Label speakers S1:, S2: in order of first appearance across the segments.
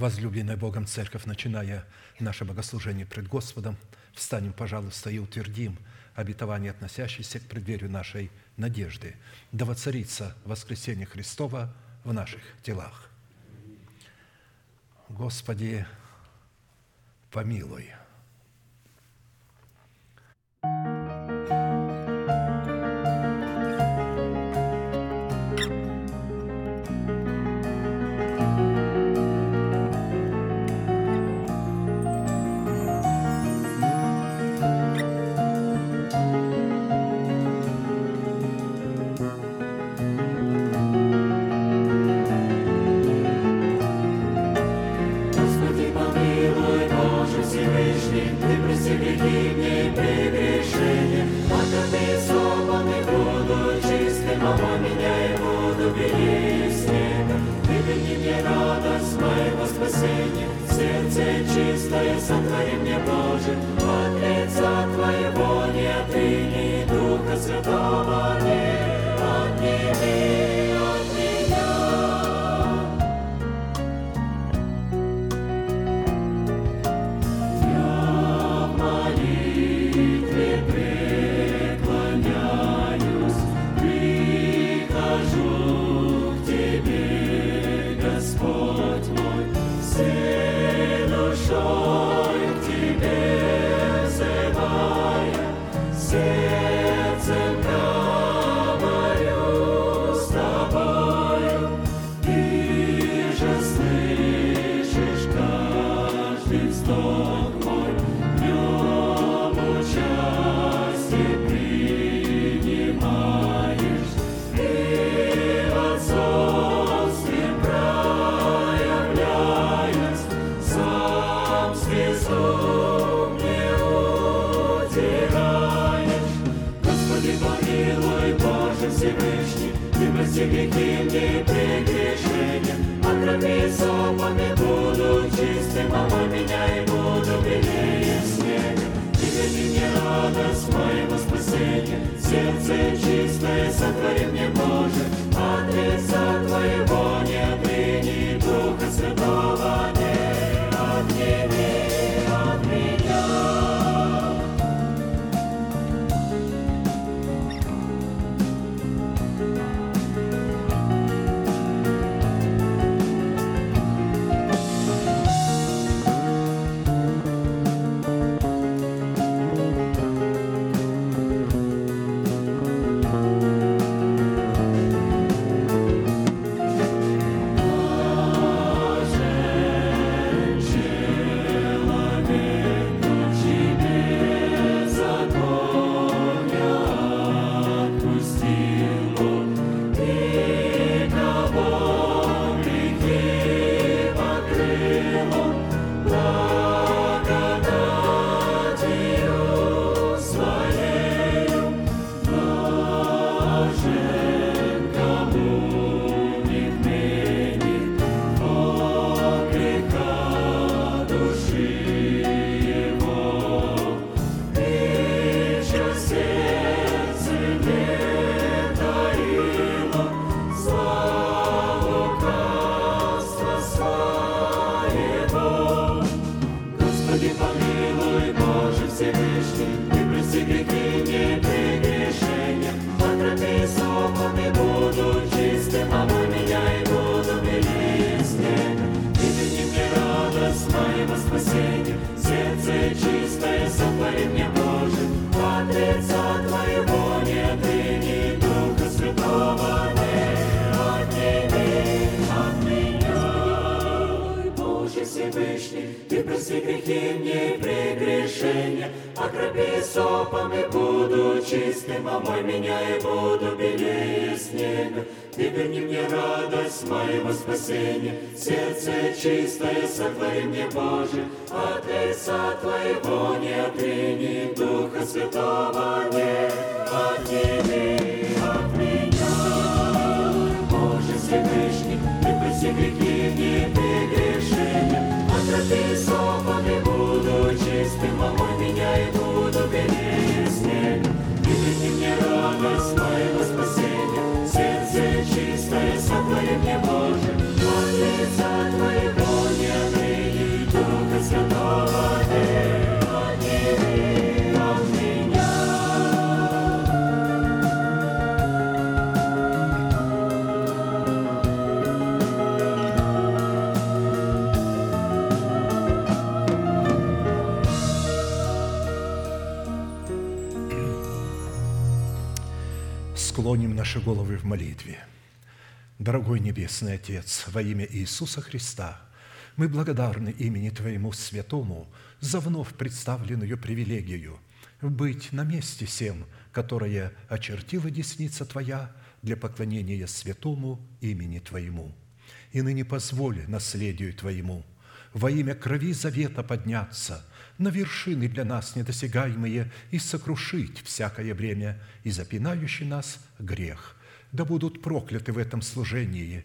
S1: возлюбленная Богом Церковь, начиная наше богослужение пред Господом, встанем, пожалуйста, и утвердим обетование, относящееся к преддверию нашей надежды, да воцарится воскресение Христова в наших телах. Господи, помилуй –
S2: Небесный Отец, во имя Иисуса Христа, мы благодарны имени Твоему Святому за вновь представленную привилегию быть на месте всем, которое очертила десница Твоя для поклонения святому имени Твоему. И ныне позволь наследию Твоему во имя крови завета подняться на вершины для нас недосягаемые и сокрушить всякое бремя и запинающий нас грех. Да будут прокляты в этом служении,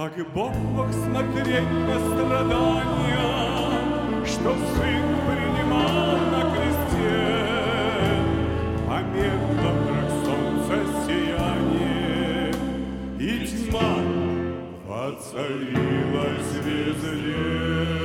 S3: Как Бог мог смотреть на страдания, Что Сын принимал на кресте, Помедло враг солнца сияние, И тьма воцарилась везде.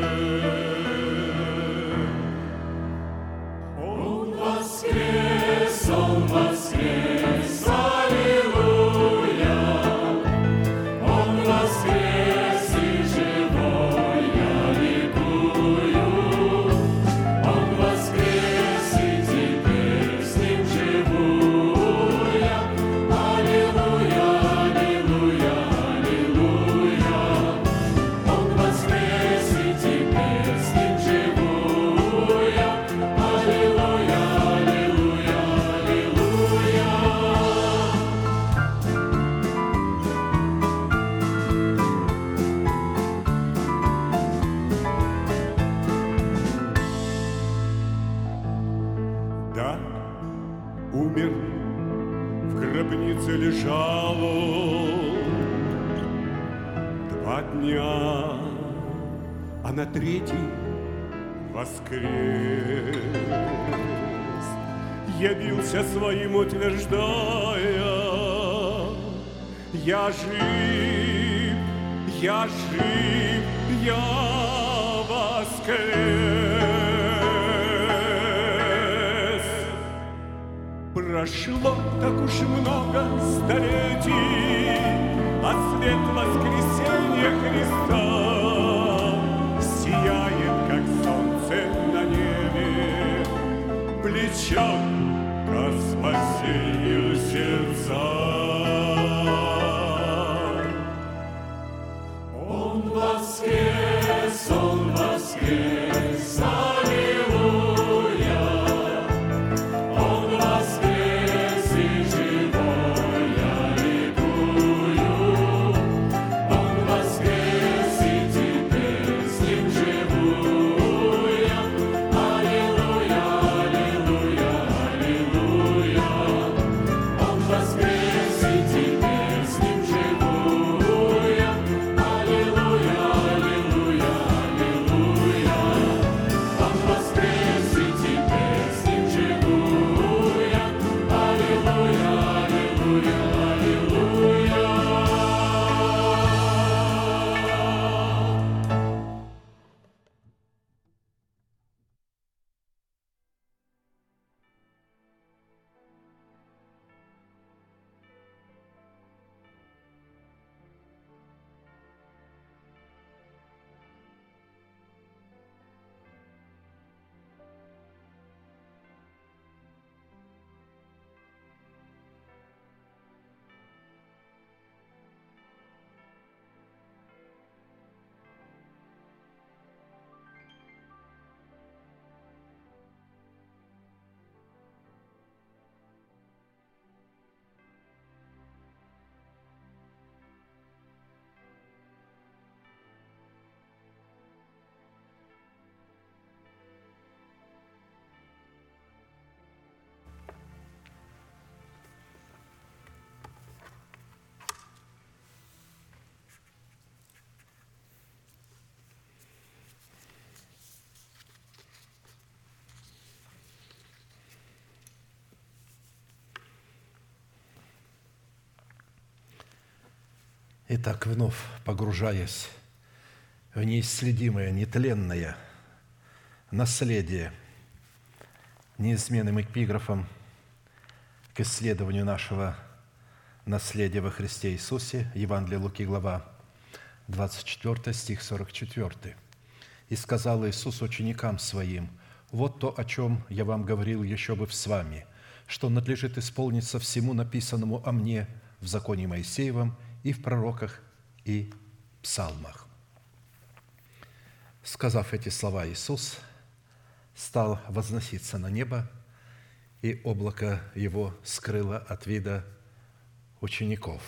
S2: Итак, вновь погружаясь в неисследимое, нетленное наследие, неизменным эпиграфом к исследованию нашего наследия во Христе Иисусе, Евангелие Луки, глава 24, стих 44. «И сказал Иисус ученикам Своим, «Вот то, о чем я вам говорил еще бы с вами, что надлежит исполниться всему написанному о мне в законе Моисеевом и в пророках и псалмах». Сказав эти слова, Иисус стал возноситься на небо, и облако его скрыло от вида учеников.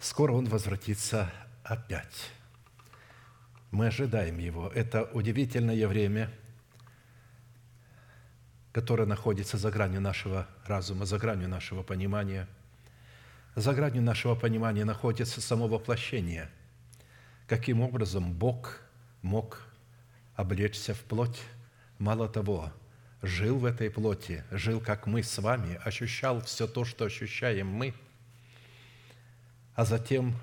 S2: Скоро он возвратится опять. Мы ожидаем Его. Это удивительное время, которое находится за гранью нашего разума, за гранью нашего понимания. За гранью нашего понимания находится само воплощение. Каким образом Бог мог облечься в плоть? Мало того, жил в этой плоти, жил, как мы с вами, ощущал все то, что ощущаем мы, а затем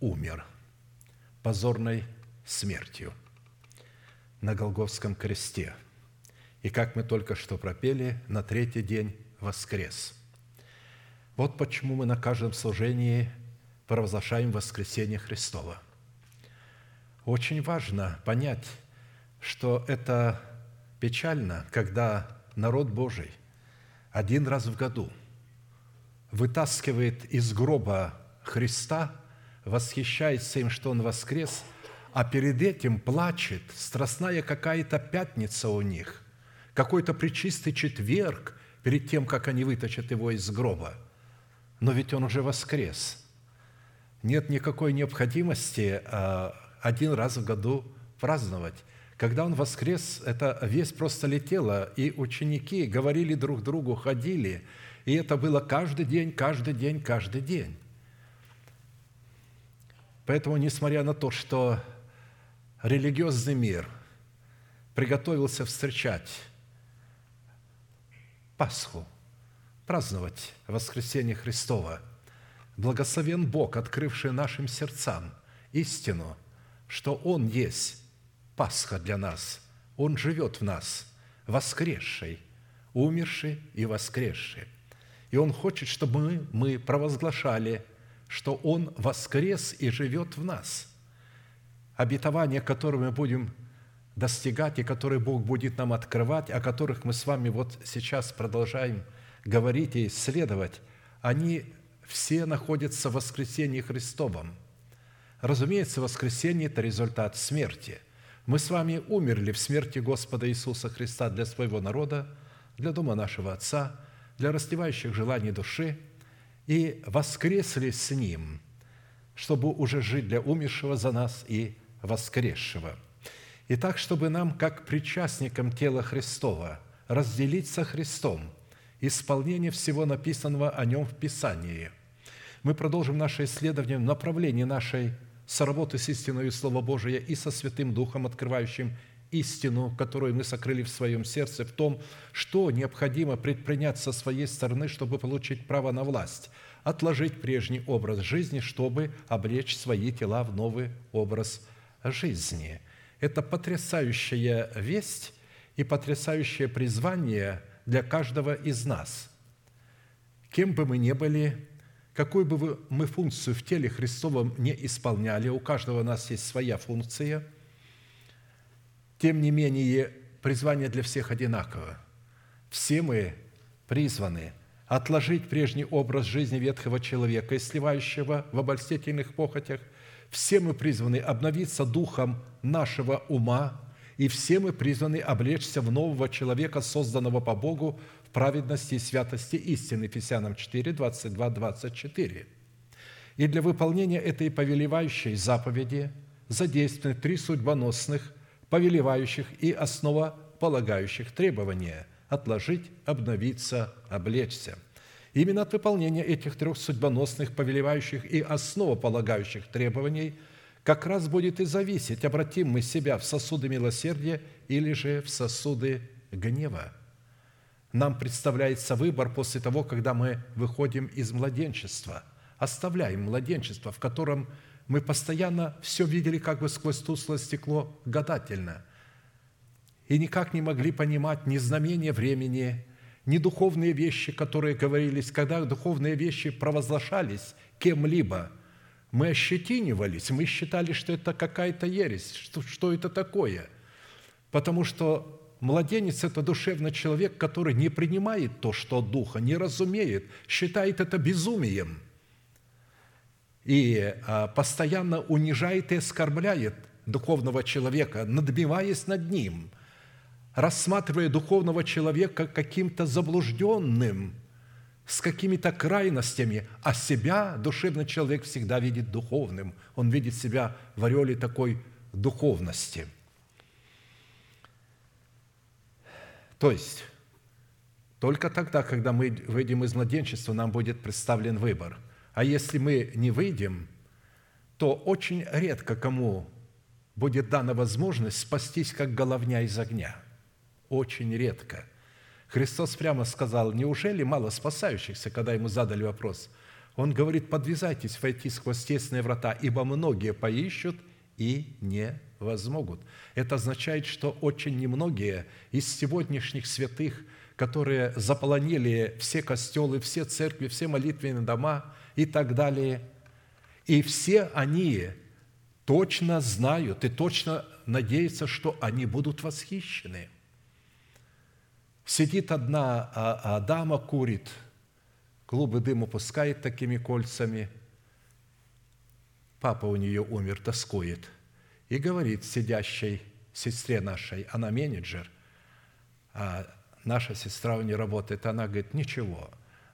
S2: умер позорной смертью на Голговском кресте. И как мы только что пропели, на третий день воскрес. Вот почему мы на каждом служении провозглашаем воскресение Христова. Очень важно понять, что это печально, когда народ Божий один раз в году вытаскивает из гроба Христа, восхищается им, что Он воскрес, а перед этим плачет, страстная какая-то пятница у них, какой-то причистый четверг перед тем, как они вытащат Его из гроба. Но ведь Он уже воскрес. Нет никакой необходимости а, один раз в году праздновать. Когда Он воскрес, эта весть просто летела, и ученики говорили друг другу, ходили, и это было каждый день, каждый день, каждый день. Поэтому, несмотря на то, что религиозный мир приготовился встречать Пасху, праздновать воскресение Христова, благословен Бог, открывший нашим сердцам истину, что Он есть Пасха для нас. Он живет в нас, воскресший, умерший и воскресший. И Он хочет, чтобы мы, мы провозглашали, что Он воскрес и живет в нас. Обетования, которые мы будем достигать и которые Бог будет нам открывать, о которых мы с вами вот сейчас продолжаем говорить и исследовать, они все находятся в воскресении Христовом. Разумеется, воскресение – это результат смерти – мы с вами умерли в смерти Господа Иисуса Христа для своего народа, для дома нашего Отца, для растевающих желаний души, и воскресли с Ним, чтобы уже жить для умершего за нас и воскресшего. И так, чтобы нам, как причастникам тела Христова, разделить со Христом исполнение всего написанного о Нем в Писании. Мы продолжим наше исследование в направлении нашей соработы с истиной Слова Божия и со Святым Духом, открывающим истину, которую мы сокрыли в своем сердце, в том, что необходимо предпринять со своей стороны, чтобы получить право на власть, отложить прежний образ жизни, чтобы облечь свои тела в новый образ жизни. Это потрясающая весть и потрясающее призвание для каждого из нас. Кем бы мы ни были, какую бы мы функцию в теле Христовом не исполняли, у каждого у нас есть своя функция, тем не менее призвание для всех одинаково. Все мы призваны отложить прежний образ жизни ветхого человека и сливающего в обольстительных похотях. Все мы призваны обновиться духом нашего ума, и все мы призваны облечься в нового человека, созданного по Богу в праведности и святости истины. Ефесянам 4, 22, 24. И для выполнения этой повелевающей заповеди задействованы три судьбоносных, повелевающих и основополагающих требования – отложить, обновиться, облечься. Именно от выполнения этих трех судьбоносных, повелевающих и основополагающих требований как раз будет и зависеть, обратим мы себя в сосуды милосердия или же в сосуды гнева – нам представляется выбор после того, когда мы выходим из младенчества, оставляем младенчество, в котором мы постоянно все видели как бы сквозь тусклое стекло гадательно. И никак не могли понимать ни знамения времени, ни духовные вещи, которые говорились, когда духовные вещи провозглашались кем-либо, мы ощетинивались, мы считали, что это какая-то ересь, что, что это такое. Потому что Младенец – это душевный человек, который не принимает то, что от Духа, не разумеет, считает это безумием и а, постоянно унижает и оскорбляет духовного человека, надбиваясь над ним, рассматривая духовного человека каким-то заблужденным, с какими-то крайностями, а себя душевный человек всегда видит духовным. Он видит себя в ореоле такой духовности. То есть, только тогда, когда мы выйдем из младенчества, нам будет представлен выбор. А если мы не выйдем, то очень редко кому будет дана возможность спастись, как головня из огня. Очень редко – Христос прямо сказал, неужели мало спасающихся, когда ему задали вопрос? Он говорит, подвязайтесь войти сквозь тесные врата, ибо многие поищут и не возмогут. Это означает, что очень немногие из сегодняшних святых, которые заполонили все костелы, все церкви, все молитвенные дома и так далее, и все они точно знают и точно надеются, что они будут восхищены – Сидит одна а, а дама, курит, клубы дыма пускает такими кольцами. Папа у нее умер, тоскует. И говорит сидящей сестре нашей, она менеджер, а наша сестра у нее работает, она говорит, ничего,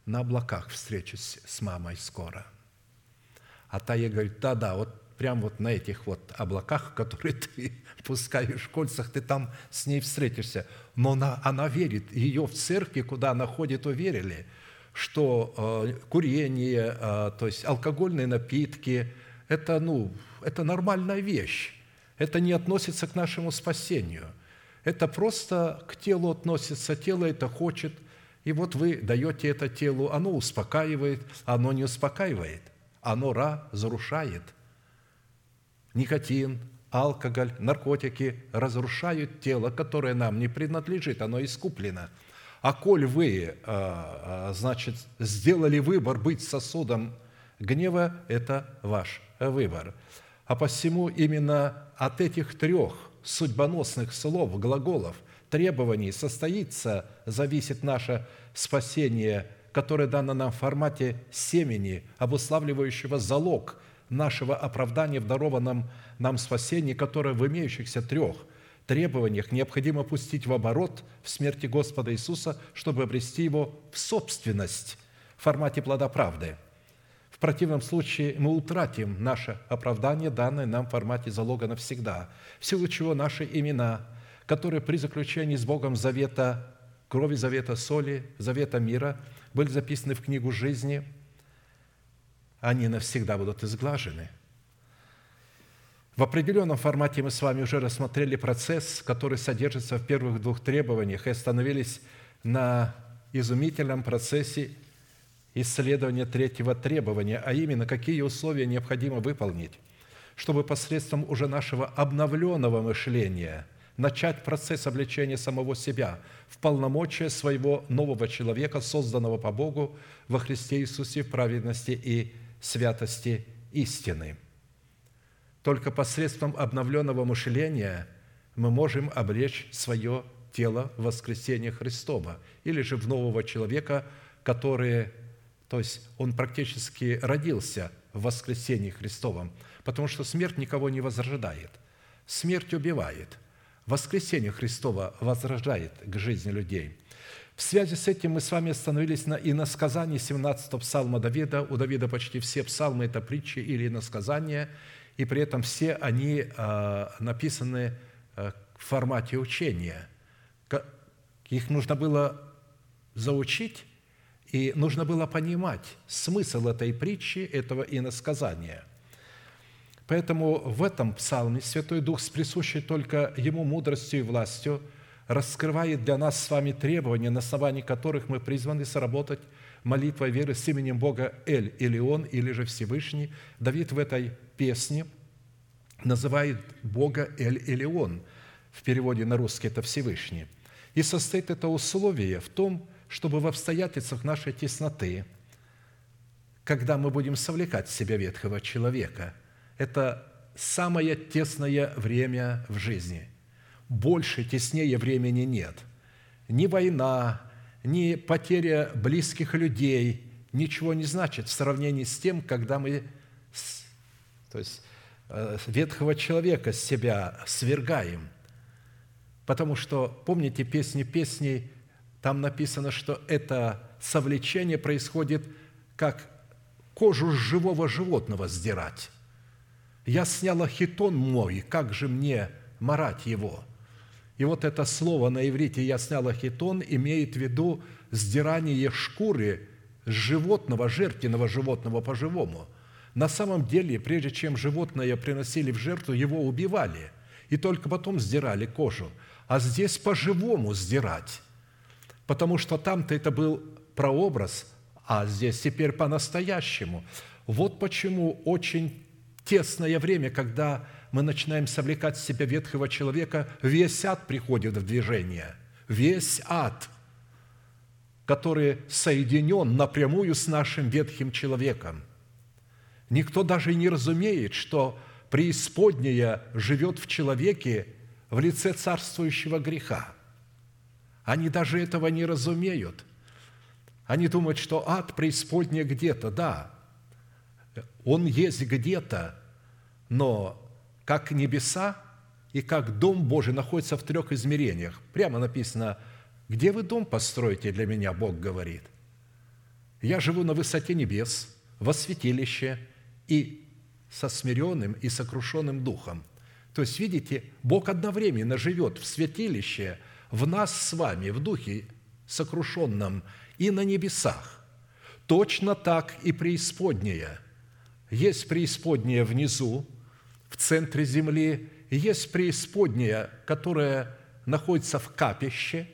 S2: на облаках встречусь с мамой скоро. А та ей говорит, да-да, вот прямо вот на этих вот облаках, которые ты пускаешь в кольцах, ты там с ней встретишься. Но она, она верит, ее в церкви, куда она ходит, уверили, что э, курение, э, то есть алкогольные напитки, это, ну, это нормальная вещь. Это не относится к нашему спасению. Это просто к телу относится, тело это хочет, и вот вы даете это телу, оно успокаивает, оно не успокаивает, оно разрушает – никотин, алкоголь, наркотики разрушают тело, которое нам не принадлежит, оно искуплено. А коль вы, а, а, значит, сделали выбор быть сосудом гнева, это ваш выбор. А посему именно от этих трех судьбоносных слов, глаголов, требований состоится, зависит наше спасение, которое дано нам в формате семени, обуславливающего залог – нашего оправдания в дарованном нам спасении, которое в имеющихся трех требованиях необходимо пустить в оборот в смерти Господа Иисуса, чтобы обрести его в собственность в формате плода правды. В противном случае мы утратим наше оправдание, данное нам в формате залога навсегда, в силу чего наши имена, которые при заключении с Богом завета, крови завета соли, завета мира, были записаны в книгу жизни – они навсегда будут изглажены. В определенном формате мы с вами уже рассмотрели процесс, который содержится в первых двух требованиях, и остановились на изумительном процессе исследования третьего требования, а именно, какие условия необходимо выполнить, чтобы посредством уже нашего обновленного мышления начать процесс обличения самого себя в полномочия своего нового человека, созданного по Богу во Христе Иисусе в праведности и святости истины. Только посредством обновленного мышления мы можем обречь свое тело в воскресение Христова или же в нового человека, который, то есть он практически родился в воскресении Христовом, потому что смерть никого не возрождает. Смерть убивает. Воскресение Христова возрождает к жизни людей – в связи с этим мы с вами остановились на иносказании 17 псалма Давида. У Давида почти все псалмы – это притчи или иносказания, и при этом все они а, написаны а, в формате учения. Их нужно было заучить, и нужно было понимать смысл этой притчи, этого иносказания. Поэтому в этом псалме Святой Дух с присущей только Ему мудростью и властью – раскрывает для нас с вами требования, на основании которых мы призваны сработать молитвой веры с именем Бога Эль или Он, или же Всевышний. Давид в этой песне называет Бога Эль или Он. В переводе на русский это Всевышний. И состоит это условие в том, чтобы в обстоятельствах нашей тесноты, когда мы будем совлекать в себя ветхого человека, это самое тесное время в жизни – больше, теснее времени нет. Ни война, ни потеря близких людей ничего не значит в сравнении с тем, когда мы, то есть э, ветхого человека с себя свергаем. Потому что, помните, песни песней, там написано, что это совлечение происходит как кожу с живого животного сдирать. Я сняла хитон мой, как же мне марать его? И вот это слово на иврите «я сняла хитон» имеет в виду сдирание шкуры с животного, жертвенного животного по-живому. На самом деле, прежде чем животное приносили в жертву, его убивали, и только потом сдирали кожу. А здесь по-живому сдирать, потому что там-то это был прообраз, а здесь теперь по-настоящему. Вот почему очень тесное время, когда мы начинаем совлекать с себя ветхого человека, весь ад приходит в движение. Весь ад, который соединен напрямую с нашим ветхим человеком. Никто даже не разумеет, что преисподняя живет в человеке в лице царствующего греха. Они даже этого не разумеют. Они думают, что ад преисподняя где-то, да, он есть где-то, но как небеса и как Дом Божий находится в трех измерениях. Прямо написано, где вы дом построите для меня, Бог говорит. Я живу на высоте небес, во святилище и со смиренным и сокрушенным духом. То есть, видите, Бог одновременно живет в святилище, в нас с вами, в духе сокрушенном и на небесах. Точно так и преисподняя – есть преисподняя внизу, в центре земли, есть преисподняя, которая находится в капище,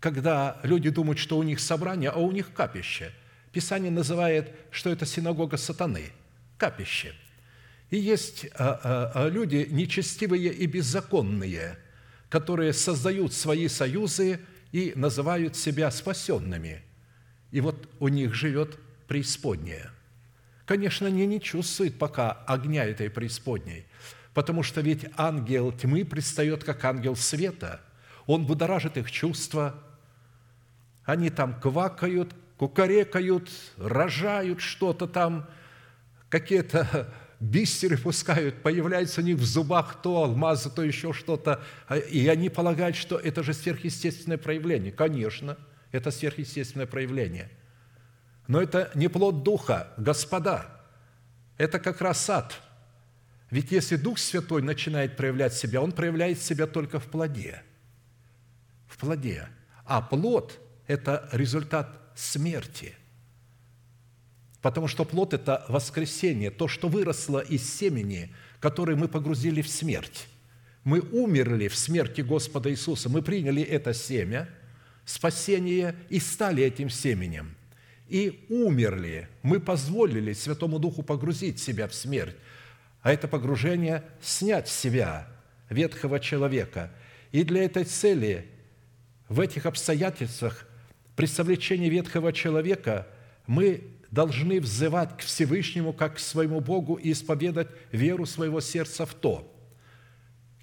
S2: когда люди думают, что у них собрание, а у них капище. Писание называет, что это синагога сатаны, капище. И есть а, а, а, люди нечестивые и беззаконные, которые создают свои союзы и называют себя спасенными. И вот у них живет преисподняя – конечно, они не чувствуют пока огня этой преисподней, потому что ведь ангел тьмы предстает как ангел света. Он будоражит их чувства, они там квакают, кукарекают, рожают что-то там, какие-то бисеры пускают, появляется у них в зубах то алмазы, то еще что-то, и они полагают, что это же сверхъестественное проявление. Конечно, это сверхъестественное проявление – но это не плод Духа, господа. Это как раз ад. Ведь если Дух Святой начинает проявлять себя, Он проявляет себя только в плоде. В плоде. А плод – это результат смерти. Потому что плод – это воскресение, то, что выросло из семени, которое мы погрузили в смерть. Мы умерли в смерти Господа Иисуса, мы приняли это семя, спасение и стали этим семенем – и умерли. Мы позволили Святому Духу погрузить себя в смерть, а это погружение – снять с себя ветхого человека. И для этой цели в этих обстоятельствах при совлечении ветхого человека мы должны взывать к Всевышнему как к своему Богу и исповедать веру своего сердца в то,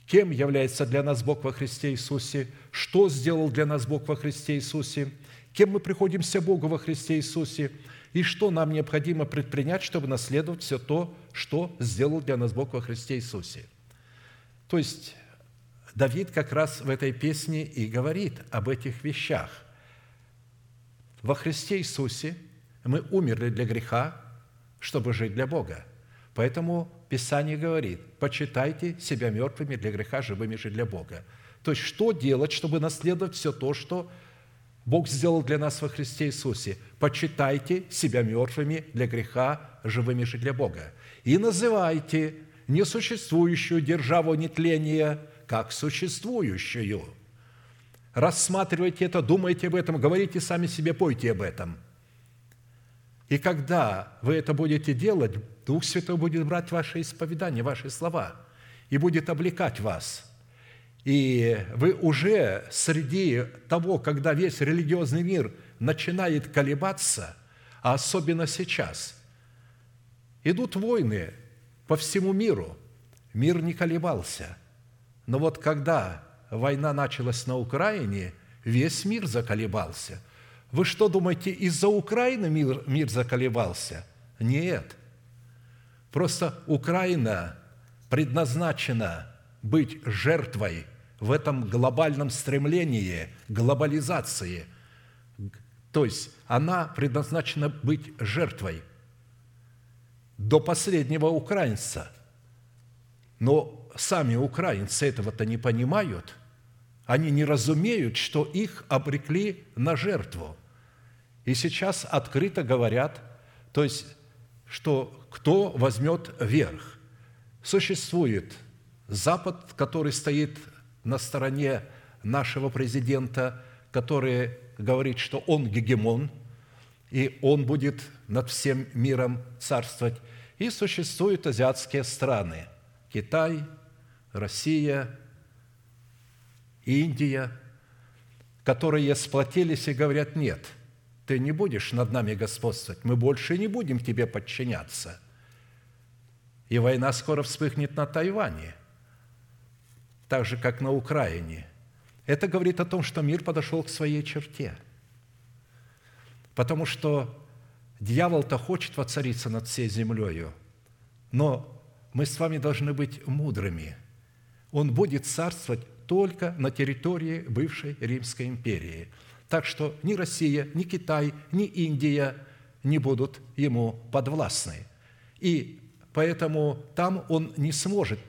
S2: кем является для нас Бог во Христе Иисусе, что сделал для нас Бог во Христе Иисусе – кем мы приходимся Богу во Христе Иисусе, и что нам необходимо предпринять, чтобы наследовать все то, что сделал для нас Бог во Христе Иисусе. То есть Давид как раз в этой песне и говорит об этих вещах. Во Христе Иисусе мы умерли для греха, чтобы жить для Бога. Поэтому Писание говорит, почитайте себя мертвыми для греха, живыми же для Бога. То есть, что делать, чтобы наследовать все то, что Бог сделал для нас во Христе Иисусе. Почитайте себя мертвыми для греха, живыми же для Бога. И называйте несуществующую державу нетления как существующую. Рассматривайте это, думайте об этом, говорите сами себе, пойте об этом. И когда вы это будете делать, Дух Святой будет брать ваше исповедание, ваши слова и будет облекать вас – и вы уже среди того, когда весь религиозный мир начинает колебаться, а особенно сейчас, идут войны по всему миру. Мир не колебался. Но вот когда война началась на Украине, весь мир заколебался. Вы что думаете, из-за Украины мир, мир заколебался? Нет. Просто Украина предназначена быть жертвой – в этом глобальном стремлении, глобализации, То есть она предназначена быть жертвой до последнего украинца. Но сами украинцы этого-то не понимают. Они не разумеют, что их обрекли на жертву. И сейчас открыто говорят, то есть, что кто возьмет верх. Существует Запад, который стоит на стороне нашего президента, который говорит, что он гегемон, и он будет над всем миром царствовать. И существуют азиатские страны – Китай, Россия, Индия, которые сплотились и говорят, нет, ты не будешь над нами господствовать, мы больше не будем тебе подчиняться. И война скоро вспыхнет на Тайване, так же, как на Украине – это говорит о том, что мир подошел к своей черте. Потому что дьявол-то хочет воцариться над всей землею, но мы с вами должны быть мудрыми. Он будет царствовать только на территории бывшей Римской империи. Так что ни Россия, ни Китай, ни Индия не будут ему подвластны. И поэтому там он не сможет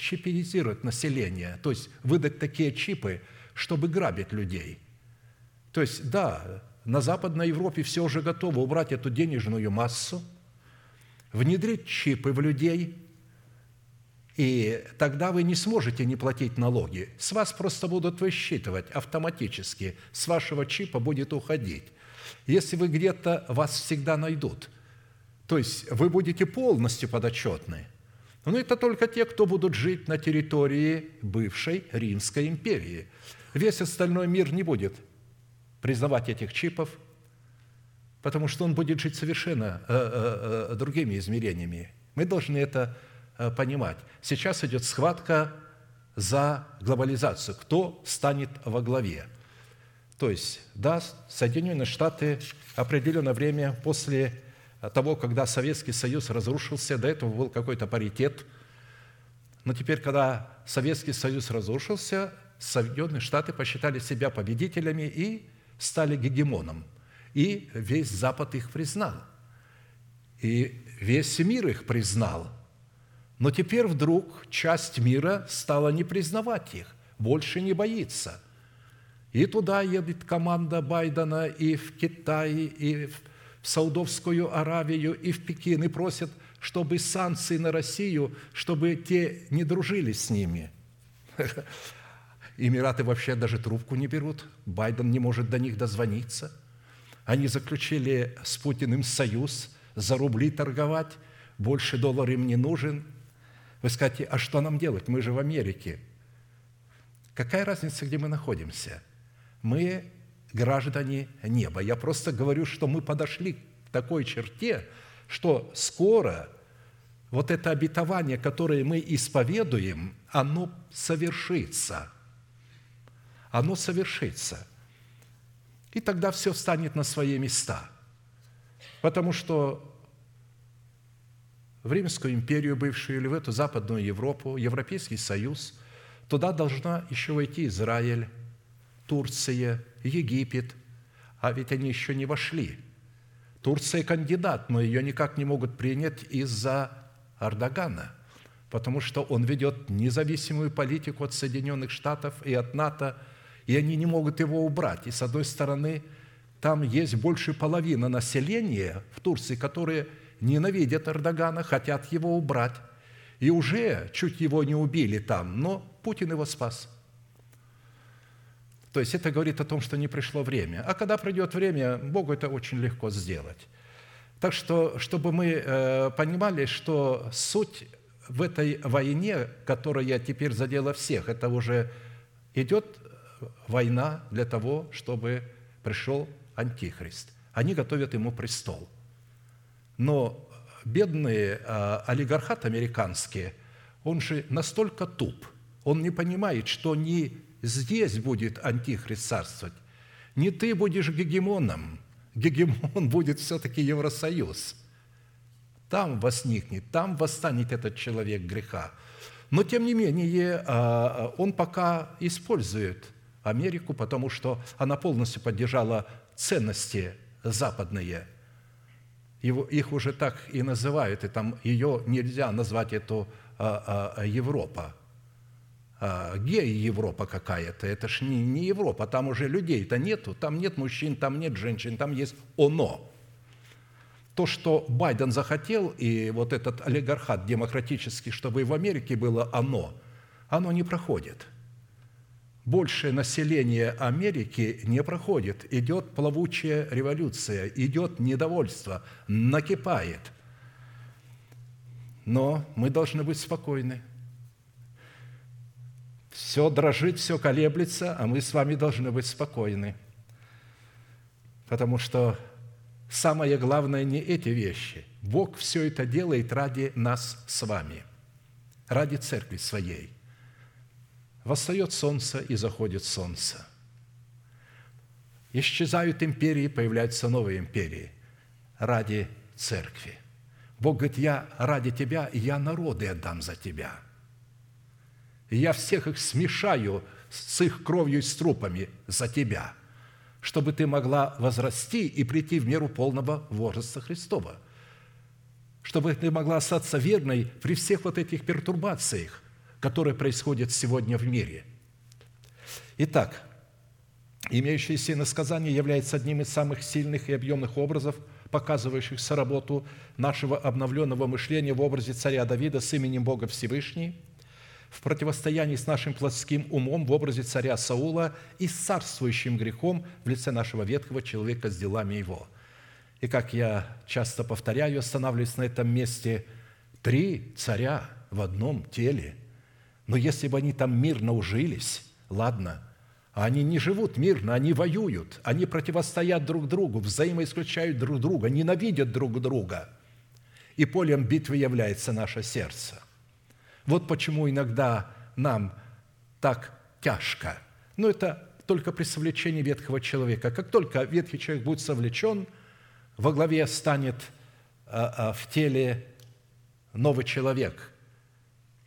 S2: чипизировать население, то есть выдать такие чипы – чтобы грабить людей. То есть, да, на Западной Европе все уже готово убрать эту денежную массу, внедрить чипы в людей, и тогда вы не сможете не платить налоги. С вас просто будут высчитывать автоматически, с вашего чипа будет уходить. Если вы где-то, вас всегда найдут. То есть вы будете полностью подотчетны. Но это только те, кто будут жить на территории бывшей Римской империи – Весь остальной мир не будет признавать этих чипов, потому что он будет жить совершенно э, э, э, другими измерениями. Мы должны это понимать. Сейчас идет схватка за глобализацию. Кто станет во главе? То есть, да, Соединенные Штаты определенное время после того, когда Советский Союз разрушился, до этого был какой-то паритет, но теперь, когда Советский Союз разрушился, Соединенные Штаты посчитали себя победителями и стали гегемоном. И весь Запад их признал. И весь мир их признал. Но теперь вдруг часть мира стала не признавать их, больше не боится. И туда едет команда Байдена, и в Китай, и в Саудовскую Аравию, и в Пекин, и просят, чтобы санкции на Россию, чтобы те не дружили с ними. Эмираты вообще даже трубку не берут. Байден не может до них дозвониться. Они заключили с Путиным союз за рубли торговать. Больше доллар им не нужен. Вы скажете, а что нам делать? Мы же в Америке. Какая разница, где мы находимся? Мы граждане неба. Я просто говорю, что мы подошли к такой черте, что скоро вот это обетование, которое мы исповедуем, оно совершится – оно совершится. И тогда все встанет на свои места. Потому что в Римскую империю бывшую или в эту Западную Европу, Европейский Союз, туда должна еще войти Израиль, Турция, Египет, а ведь они еще не вошли. Турция кандидат, но ее никак не могут принять из-за Ардагана, потому что он ведет независимую политику от Соединенных Штатов и от НАТО – и они не могут его убрать. И с одной стороны, там есть больше половины населения в Турции, которые ненавидят Эрдогана, хотят его убрать. И уже чуть его не убили там, но Путин его спас. То есть это говорит о том, что не пришло время. А когда придет время, Богу это очень легко сделать. Так что, чтобы мы э, понимали, что суть в этой войне, которая теперь задела всех, это уже идет война для того, чтобы пришел Антихрист. Они готовят ему престол. Но бедный а, олигархат американский, он же настолько туп, он не понимает, что не здесь будет Антихрист царствовать, не ты будешь гегемоном, гегемон будет все-таки Евросоюз. Там возникнет, там восстанет этот человек греха. Но, тем не менее, а, он пока использует Америку, потому что она полностью поддержала ценности западные. Его, их уже так и называют, и там ее нельзя назвать эту а, а, Европа. А, гей-Европа какая-то, это ж не, не Европа, там уже людей-то нету, там нет мужчин, там нет женщин, там есть оно. То, что Байден захотел, и вот этот олигархат демократический, чтобы и в Америке было оно, оно не проходит – большее население Америки не проходит. Идет плавучая революция, идет недовольство, накипает. Но мы должны быть спокойны. Все дрожит, все колеблется, а мы с вами должны быть спокойны. Потому что самое главное не эти вещи. Бог все это делает ради нас с вами, ради церкви своей – Восстает солнце и заходит солнце. Исчезают империи, появляются новые империи ради церкви. Бог говорит, я ради тебя, я народы отдам за тебя. Я всех их смешаю с их кровью и с трупами за тебя, чтобы ты могла возрасти и прийти в меру полного возраста Христова, чтобы ты могла остаться верной при всех вот этих пертурбациях – которые происходят сегодня в мире. Итак, имеющееся иносказание является одним из самых сильных и объемных образов, показывающих работу нашего обновленного мышления в образе царя Давида с именем Бога Всевышний, в противостоянии с нашим плотским умом в образе царя Саула и с царствующим грехом в лице нашего ветхого человека с делами его. И как я часто повторяю, останавливаюсь на этом месте, три царя в одном теле – но если бы они там мирно ужились, ладно, а они не живут мирно, они воюют, они противостоят друг другу, взаимоисключают друг друга, ненавидят друг друга. И полем битвы является наше сердце. Вот почему иногда нам так тяжко. Но это только при совлечении ветхого человека. Как только ветхий человек будет совлечен, во главе станет а, а, в теле новый человек –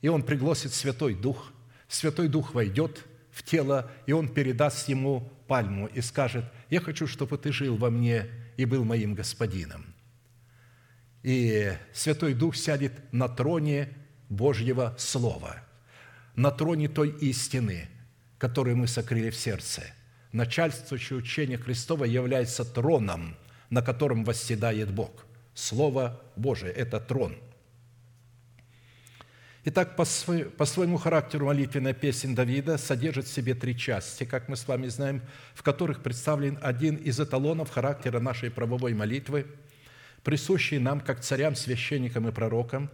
S2: и он пригласит Святой Дух. Святой Дух войдет в тело, и он передаст ему пальму и скажет, «Я хочу, чтобы ты жил во мне и был моим господином». И Святой Дух сядет на троне Божьего Слова, на троне той истины, которую мы сокрыли в сердце. Начальствующее учение Христова является троном, на котором восседает Бог. Слово Божие – это трон – Итак, по, свой, по своему характеру молитвенная песня Давида содержит в себе три части, как мы с вами знаем, в которых представлен один из эталонов характера нашей правовой молитвы, присущий нам как царям, священникам и пророкам.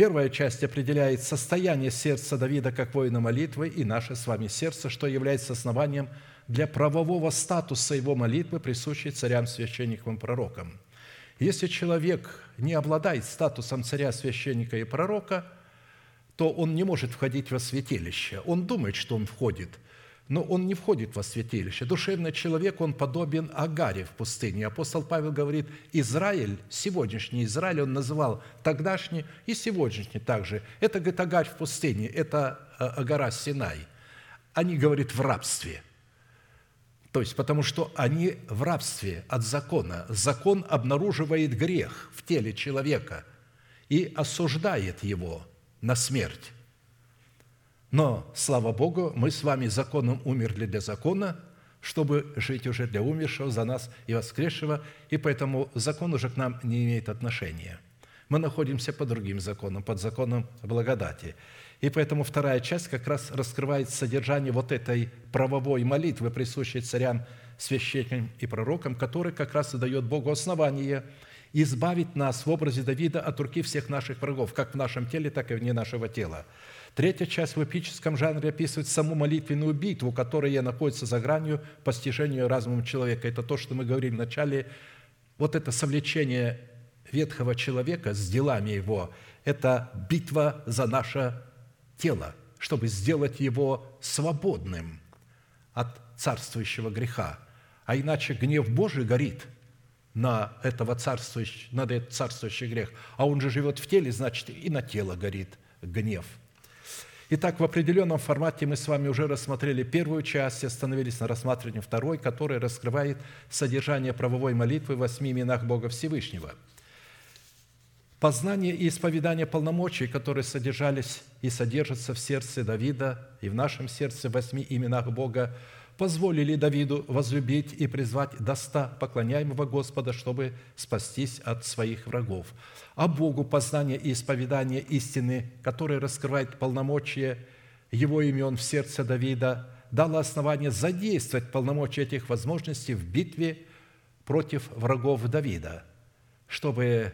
S2: Первая часть определяет состояние сердца Давида как воина молитвы и наше с вами сердце, что является основанием для правового статуса его молитвы, присущей царям, священникам и пророкам – если человек не обладает статусом царя, священника и пророка, то он не может входить во святилище. Он думает, что он входит, но он не входит во святилище. Душевный человек, он подобен Агаре в пустыне. Апостол Павел говорит, Израиль, сегодняшний Израиль, он называл тогдашний и сегодняшний также. Это, говорит, Агарь в пустыне, это э, гора Синай. Они, говорит, в рабстве – то есть, потому что они в рабстве от закона. Закон обнаруживает грех в теле человека и осуждает его на смерть. Но, слава Богу, мы с вами законом умерли для закона, чтобы жить уже для умершего за нас и воскресшего, и поэтому закон уже к нам не имеет отношения. Мы находимся под другим законом, под законом благодати – и поэтому вторая часть как раз раскрывает содержание вот этой правовой молитвы, присущей царям, священникам и пророкам, который как раз и дает Богу основание избавить нас в образе Давида от руки всех наших врагов, как в нашем теле, так и вне нашего тела. Третья часть в эпическом жанре описывает саму молитвенную битву, которая находится за гранью постижения разумом человека. Это то, что мы говорим в начале. Вот это совлечение ветхого человека с делами его – это битва за наше тело, чтобы сделать его свободным от царствующего греха. А иначе гнев Божий горит на, этого царствующий, на этот царствующий грех. А он же живет в теле, значит, и на тело горит гнев. Итак, в определенном формате мы с вами уже рассмотрели первую часть и остановились на рассматривании второй, которая раскрывает содержание правовой молитвы в восьми именах Бога Всевышнего. Познание и исповедание полномочий, которые содержались и содержатся в сердце Давида и в нашем сердце в восьми именах Бога, позволили Давиду возлюбить и призвать до ста поклоняемого Господа, чтобы спастись от своих врагов. А Богу познание и исповедание истины, которое раскрывает полномочия Его имен в сердце Давида, дало основание задействовать полномочия этих возможностей в битве против врагов Давида, чтобы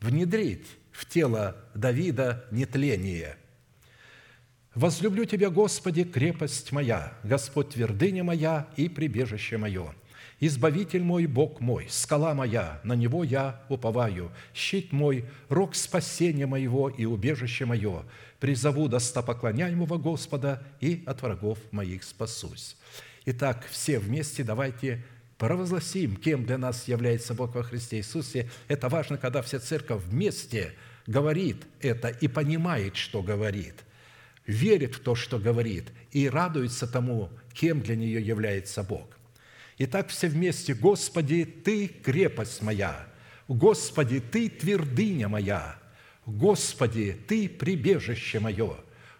S2: внедрить в тело Давида нетление – Возлюблю Тебя, Господи, крепость моя, Господь твердыня моя и прибежище мое. Избавитель мой, Бог мой, скала моя, на Него я уповаю, щит мой, рог спасения моего и убежище мое. Призову достопоклоняемого Господа и от врагов моих спасусь». Итак, все вместе давайте провозгласим, кем для нас является Бог во Христе Иисусе. Это важно, когда вся церковь вместе говорит это и понимает, что говорит – верит в то, что говорит, и радуется тому, кем для нее является Бог. Итак, все вместе, Господи, Ты крепость моя, Господи, Ты твердыня моя, Господи, Ты прибежище мое,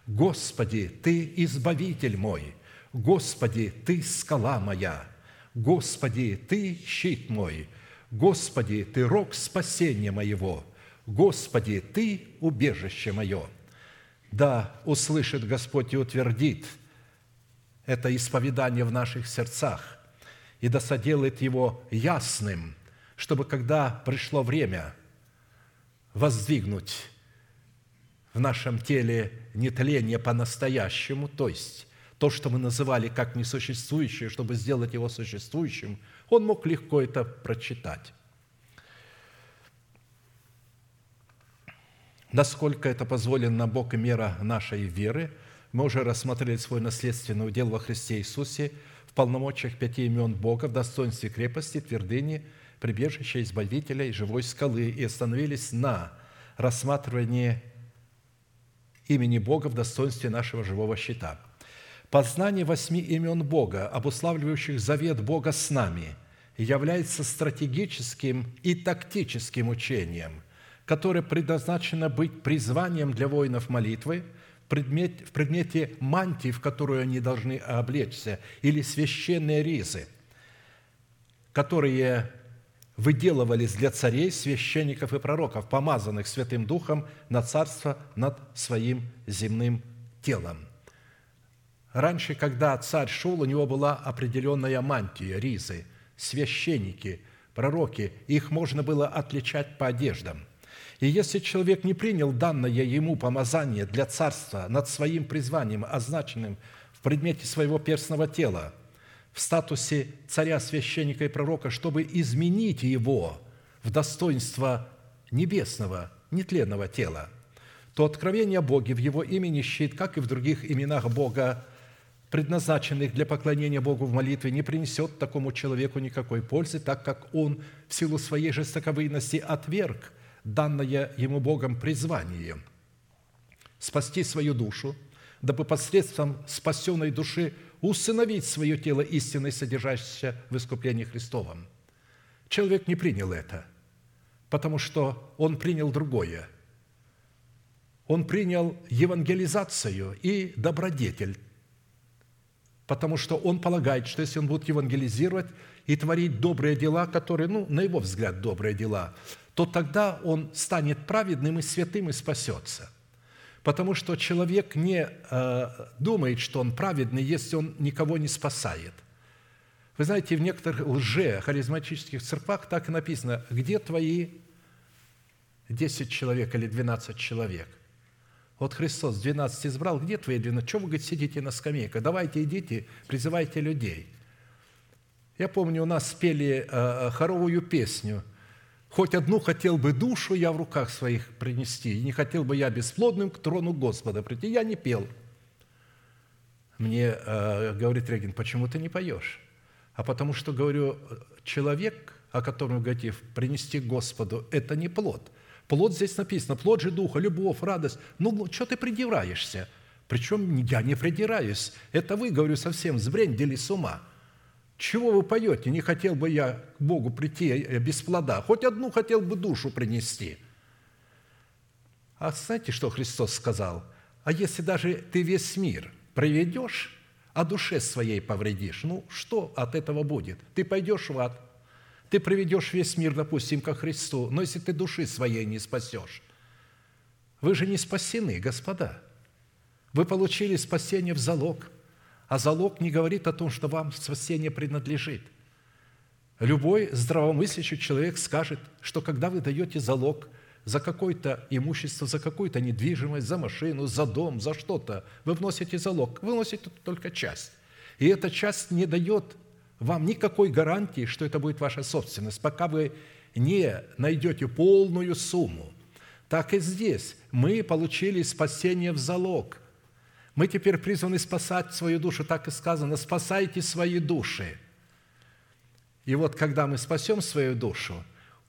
S2: Господи, Ты избавитель мой, Господи, Ты скала моя, Господи, Ты щит мой, Господи, Ты рог спасения моего, Господи, Ты убежище мое – да услышит Господь и утвердит это исповедание в наших сердцах, и да соделает его ясным, чтобы когда пришло время воздвигнуть в нашем теле нетление по-настоящему, то есть то, что мы называли как несуществующее, чтобы сделать его существующим, он мог легко это прочитать. Насколько это позволено Бог и мера нашей веры, мы уже рассмотрели свой наследственный удел во Христе Иисусе в полномочиях пяти имен Бога, в достоинстве крепости, твердыни, прибежища, избавителя и живой скалы, и остановились на рассматривании имени Бога в достоинстве нашего живого щита. Познание восьми имен Бога, обуславливающих завет Бога с нами, является стратегическим и тактическим учением – которое предназначено быть призванием для воинов молитвы в предмете, в предмете мантии, в которую они должны облечься, или священные ризы, которые выделывались для царей, священников и пророков, помазанных Святым Духом на царство над своим земным телом. Раньше, когда царь шел, у него была определенная мантия, ризы, священники, пророки. Их можно было отличать по одеждам – и если человек не принял данное ему помазание для царства над своим призванием, означенным в предмете своего перстного тела, в статусе царя, священника и пророка, чтобы изменить его в достоинство небесного, нетленного тела, то откровение о Боге в Его имени щит, как и в других именах Бога, предназначенных для поклонения Богу в молитве, не принесет такому человеку никакой пользы, так как он в силу своей жестоковыйности отверг данное ему Богом призвание – спасти свою душу, дабы посредством спасенной души усыновить свое тело истиной, содержащееся в искуплении Христовом. Человек не принял это, потому что он принял другое. Он принял евангелизацию и добродетель, потому что он полагает, что если он будет евангелизировать и творить добрые дела, которые, ну, на его взгляд, добрые дела – то тогда он станет праведным и святым и спасется. Потому что человек не э, думает, что он праведный, если он никого не спасает. Вы знаете, в некоторых лже-харизматических церквах так и написано, где твои 10 человек или 12 человек? Вот Христос 12 избрал, где твои 12? Чего вы, говорит, сидите на скамейках? Давайте идите, призывайте людей. Я помню, у нас спели э, хоровую песню – Хоть одну хотел бы душу я в руках своих принести, и не хотел бы я бесплодным к трону Господа прийти. Я не пел. Мне э, говорит Регин, почему ты не поешь? А потому что, говорю, человек, о котором говорите, принести Господу, это не плод. Плод здесь написано, плод же духа, любовь, радость. Ну, что ты придираешься? Причем я не придираюсь. Это вы, говорю, совсем сбрендили с ума. Чего вы поете? Не хотел бы я к Богу прийти э, без плода. Хоть одну хотел бы душу принести. А знаете, что Христос сказал? А если даже ты весь мир проведешь, а душе своей повредишь, ну что от этого будет? Ты пойдешь в ад, ты приведешь весь мир, допустим, ко Христу, но если ты души своей не спасешь, вы же не спасены, господа. Вы получили спасение в залог, а залог не говорит о том, что вам спасение принадлежит. Любой здравомыслящий человек скажет, что когда вы даете залог за какое-то имущество, за какую-то недвижимость, за машину, за дом, за что-то, вы вносите залог, вы вносите только часть. И эта часть не дает вам никакой гарантии, что это будет ваша собственность, пока вы не найдете полную сумму. Так и здесь. Мы получили спасение в залог. Мы теперь призваны спасать свою душу. Так и сказано, спасайте свои души. И вот когда мы спасем свою душу,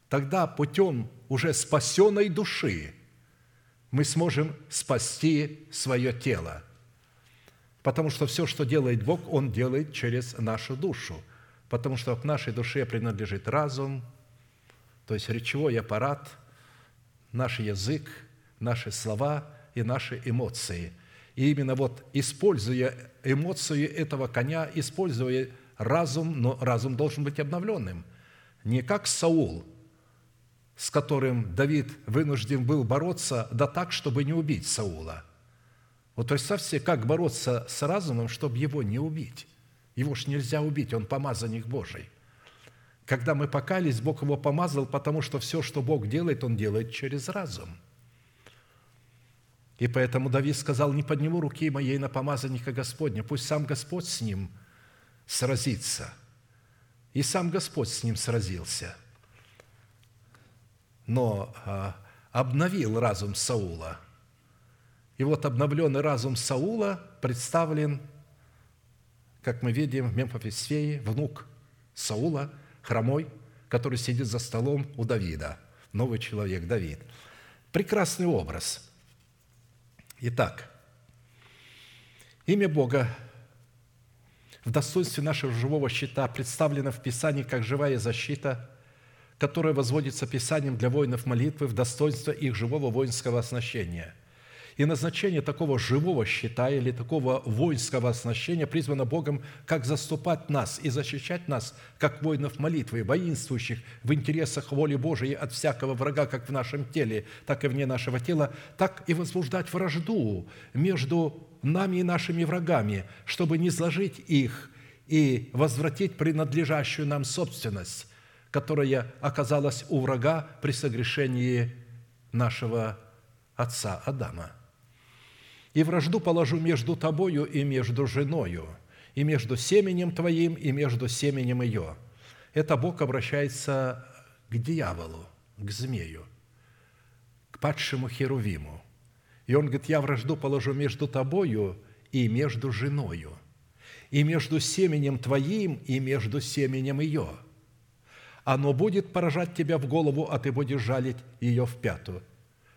S2: тогда путем уже спасенной души мы сможем спасти свое тело. Потому что все, что делает Бог, Он делает через нашу душу. Потому что к нашей душе принадлежит разум, то есть речевой аппарат – наш язык, наши слова и наши эмоции. И именно вот используя эмоции этого коня, используя разум, но разум должен быть обновленным. Не как Саул, с которым Давид вынужден был бороться, да так, чтобы не убить Саула. Вот представьте, как бороться с разумом, чтобы его не убить. Его ж нельзя убить, он помазанник Божий. Когда мы покались, Бог его помазал, потому что все, что Бог делает, Он делает через разум. И поэтому Давид сказал, не подниму руки моей на помазанника Господня, пусть сам Господь с ним сразится. И сам Господь с ним сразился. Но а, обновил разум Саула. И вот обновленный разум Саула представлен, как мы видим в Мемфисфее, внук Саула – хромой, который сидит за столом у Давида. Новый человек, Давид. Прекрасный образ. Итак, имя Бога в достоинстве нашего живого щита представлено в Писании как живая защита, которая возводится Писанием для воинов молитвы в достоинство их живого воинского оснащения – и назначение такого живого щита или такого воинского оснащения призвано Богом, как заступать нас и защищать нас, как воинов молитвы, воинствующих в интересах воли Божией от всякого врага, как в нашем теле, так и вне нашего тела, так и возбуждать вражду между нами и нашими врагами, чтобы не сложить их и возвратить принадлежащую нам собственность, которая оказалась у врага при согрешении нашего отца Адама и вражду положу между тобою и между женою, и между семенем твоим, и между семенем ее». Это Бог обращается к дьяволу, к змею, к падшему Херувиму. И он говорит, «Я вражду положу между тобою и между женою, и между семенем твоим, и между семенем ее. Оно будет поражать тебя в голову, а ты будешь жалить ее в пятую».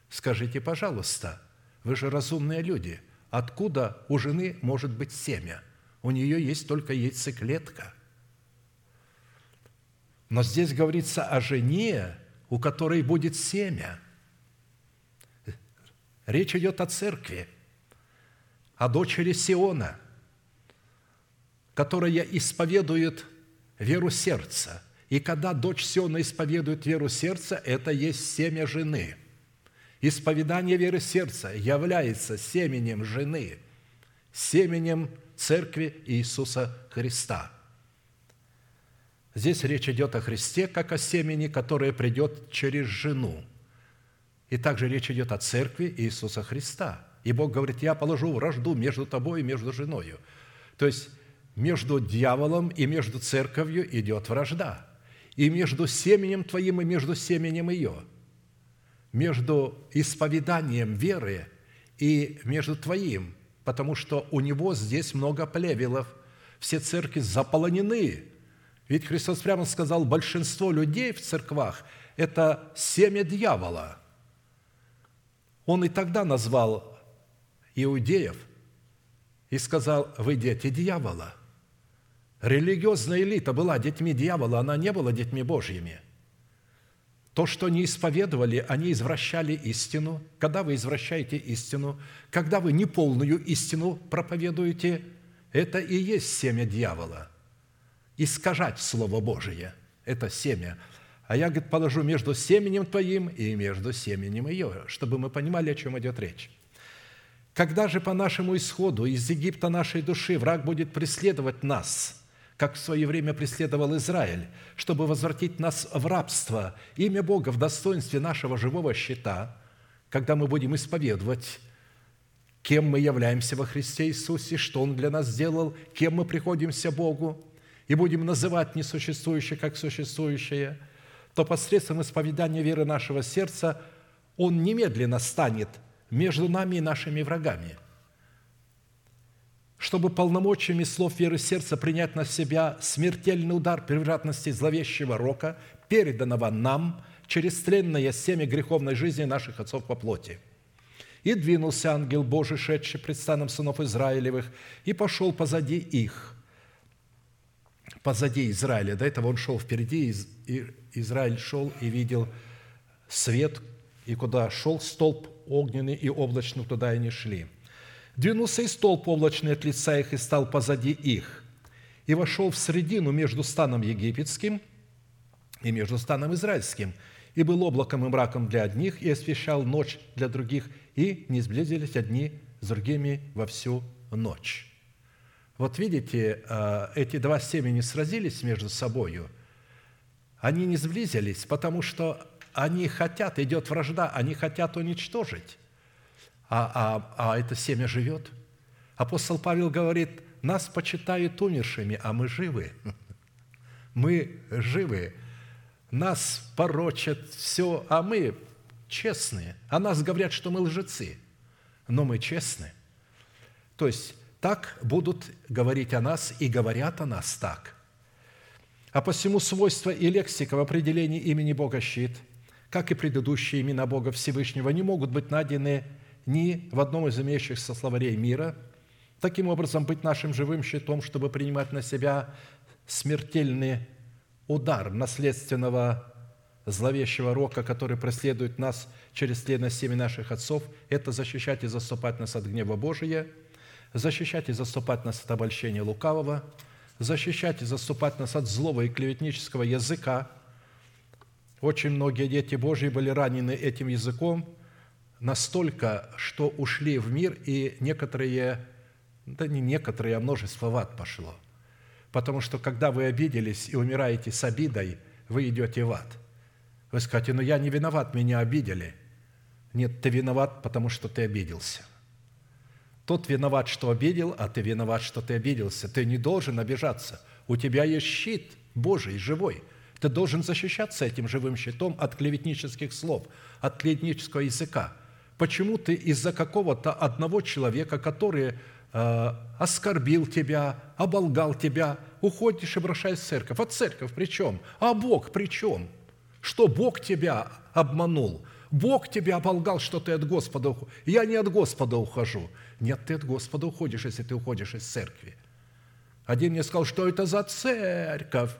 S2: Скажите, пожалуйста – вы же разумные люди. Откуда у жены может быть семя? У нее есть только яйцеклетка. Но здесь говорится о жене, у которой будет семя. Речь идет о церкви, о дочери Сиона, которая исповедует веру сердца. И когда дочь Сиона исповедует веру сердца, это есть семя жены – Исповедание веры сердца является семенем жены, семенем Церкви Иисуса Христа. Здесь речь идет о Христе, как о семени, которое придет через жену. И также речь идет о Церкви Иисуса Христа. И Бог говорит, я положу вражду между тобой и между женою. То есть между дьяволом и между церковью идет вражда. И между семенем твоим и между семенем ее – между исповеданием веры и между твоим, потому что у него здесь много плевелов. Все церкви заполонены. Ведь Христос прямо сказал, большинство людей в церквах – это семя дьявола. Он и тогда назвал иудеев и сказал, вы дети дьявола. Религиозная элита была детьми дьявола, она не была детьми Божьими. То, что они исповедовали, они извращали истину. Когда вы извращаете истину, когда вы неполную истину проповедуете, это и есть семя дьявола. Искажать Слово Божие – это семя. А я, говорит, положу между семенем твоим и между семенем ее, чтобы мы понимали, о чем идет речь. Когда же по нашему исходу из Египта нашей души враг будет преследовать нас, как в свое время преследовал Израиль, чтобы возвратить нас в рабство, имя Бога в достоинстве нашего живого щита, когда мы будем исповедовать, кем мы являемся во Христе Иисусе, что Он для нас сделал, кем мы приходимся Богу, и будем называть несуществующее как существующее, то посредством исповедания веры нашего сердца Он немедленно станет – между нами и нашими врагами, чтобы полномочиями слов веры сердца принять на себя смертельный удар превратности зловещего рока, переданного нам через тленное семя греховной жизни наших отцов по плоти. И двинулся ангел Божий, шедший пред станом сынов Израилевых, и пошел позади их, позади Израиля. До этого он шел впереди, и Израиль шел и видел свет, и куда шел столб огненный и облачный, туда и не шли. Двинулся и столб облачный от лица их и стал позади их, и вошел в средину между станом египетским и между станом израильским, и был облаком и мраком для одних, и освещал ночь для других, и не сблизились одни с другими во всю ночь». Вот видите, э, эти два семени сразились между собою, они не сблизились, потому что они хотят, идет вражда, они хотят уничтожить, а, а, а это семя живет. Апостол Павел говорит, нас почитают умершими, а мы живы. Мы живы. Нас порочат все, а мы честные. А нас говорят, что мы лжецы, но мы честны. То есть так будут говорить о нас и говорят о нас так. А посему свойства и лексика в определении имени Бога щит – как и предыдущие имена Бога Всевышнего, не могут быть найдены ни в одном из имеющихся словарей мира, таким образом быть нашим живым щитом, чтобы принимать на себя смертельный удар наследственного зловещего рока, который преследует нас через тлено семя наших отцов, это защищать и заступать нас от гнева Божия, защищать и заступать нас от обольщения лукавого, защищать и заступать нас от злого и клеветнического языка, очень многие дети Божьи были ранены этим языком настолько, что ушли в мир, и некоторые, да не некоторые, а множество в ад пошло. Потому что, когда вы обиделись и умираете с обидой, вы идете в ад. Вы скажете, ну я не виноват, меня обидели. Нет, ты виноват, потому что ты обиделся. Тот виноват, что обидел, а ты виноват, что ты обиделся. Ты не должен обижаться. У тебя есть щит Божий, живой – ты должен защищаться этим живым щитом от клеветнических слов, от клеветнического языка. Почему ты из-за какого-то одного человека, который э, оскорбил тебя, оболгал тебя, уходишь и бросаешь церковь? А церковь при чем? А Бог при чем? Что Бог тебя обманул? Бог тебя оболгал, что ты от Господа уходишь. Я не от Господа ухожу. Нет, ты от Господа уходишь, если ты уходишь из церкви. Один мне сказал, что это за церковь?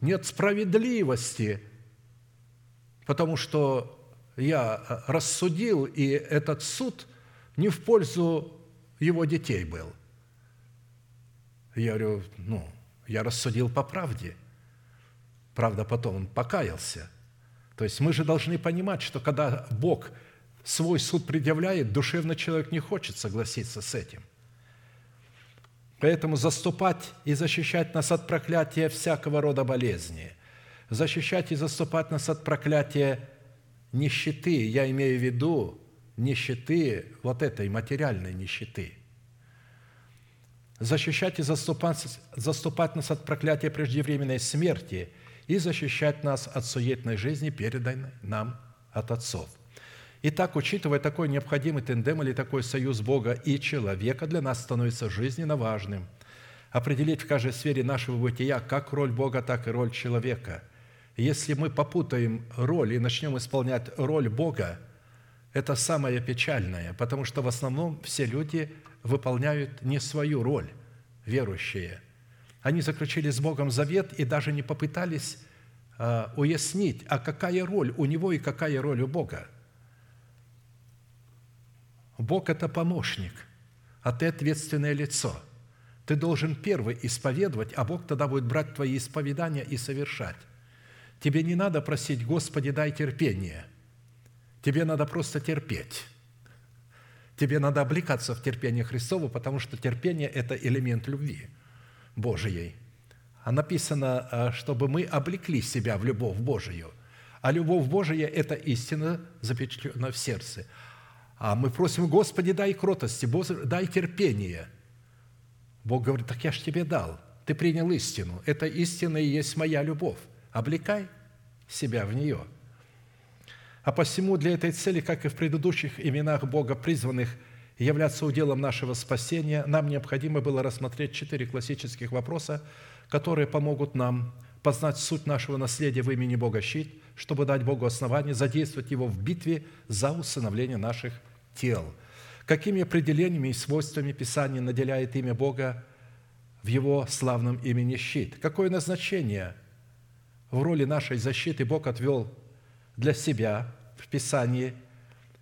S2: нет справедливости, потому что я рассудил, и этот суд не в пользу его детей был. Я говорю, ну, я рассудил по правде. Правда, потом он покаялся. То есть мы же должны понимать, что когда Бог свой суд предъявляет, душевно человек не хочет согласиться с этим – Поэтому заступать и защищать нас от проклятия всякого рода болезни, защищать и заступать нас от проклятия нищеты, я имею в виду нищеты, вот этой материальной нищеты. Защищать и заступать, заступать нас от проклятия преждевременной смерти и защищать нас от суетной жизни, переданной нам от отцов. Итак, учитывая такой необходимый тендем или такой союз Бога и человека, для нас становится жизненно важным определить в каждой сфере нашего бытия как роль Бога, так и роль человека. Если мы попутаем роль и начнем исполнять роль Бога, это самое печальное, потому что в основном все люди выполняют не свою роль, верующие. Они заключили с Богом завет и даже не попытались а, уяснить, а какая роль у него и какая роль у Бога. Бог – это помощник, а ты ответственное лицо. Ты должен первый исповедовать, а Бог тогда будет брать твои исповедания и совершать. Тебе не надо просить, Господи, дай терпение. Тебе надо просто терпеть. Тебе надо облекаться в терпение Христово, потому что терпение – это элемент любви Божией. А написано, а, чтобы мы облекли себя в любовь Божию. А любовь Божия – это истина, запечатлена в сердце. А мы просим, Господи, дай кротости, дай терпение. Бог говорит, так я ж тебе дал. Ты принял истину. Это истина и есть моя любовь. Облекай себя в нее – а посему для этой цели, как и в предыдущих именах Бога, призванных являться уделом нашего спасения, нам необходимо было рассмотреть четыре классических вопроса, которые помогут нам познать суть нашего наследия в имени Бога щит, чтобы дать Богу основание задействовать его в битве за усыновление наших тел. Какими определениями и свойствами Писание наделяет имя Бога в Его славном имени щит? Какое назначение в роли нашей защиты Бог отвел для себя в Писании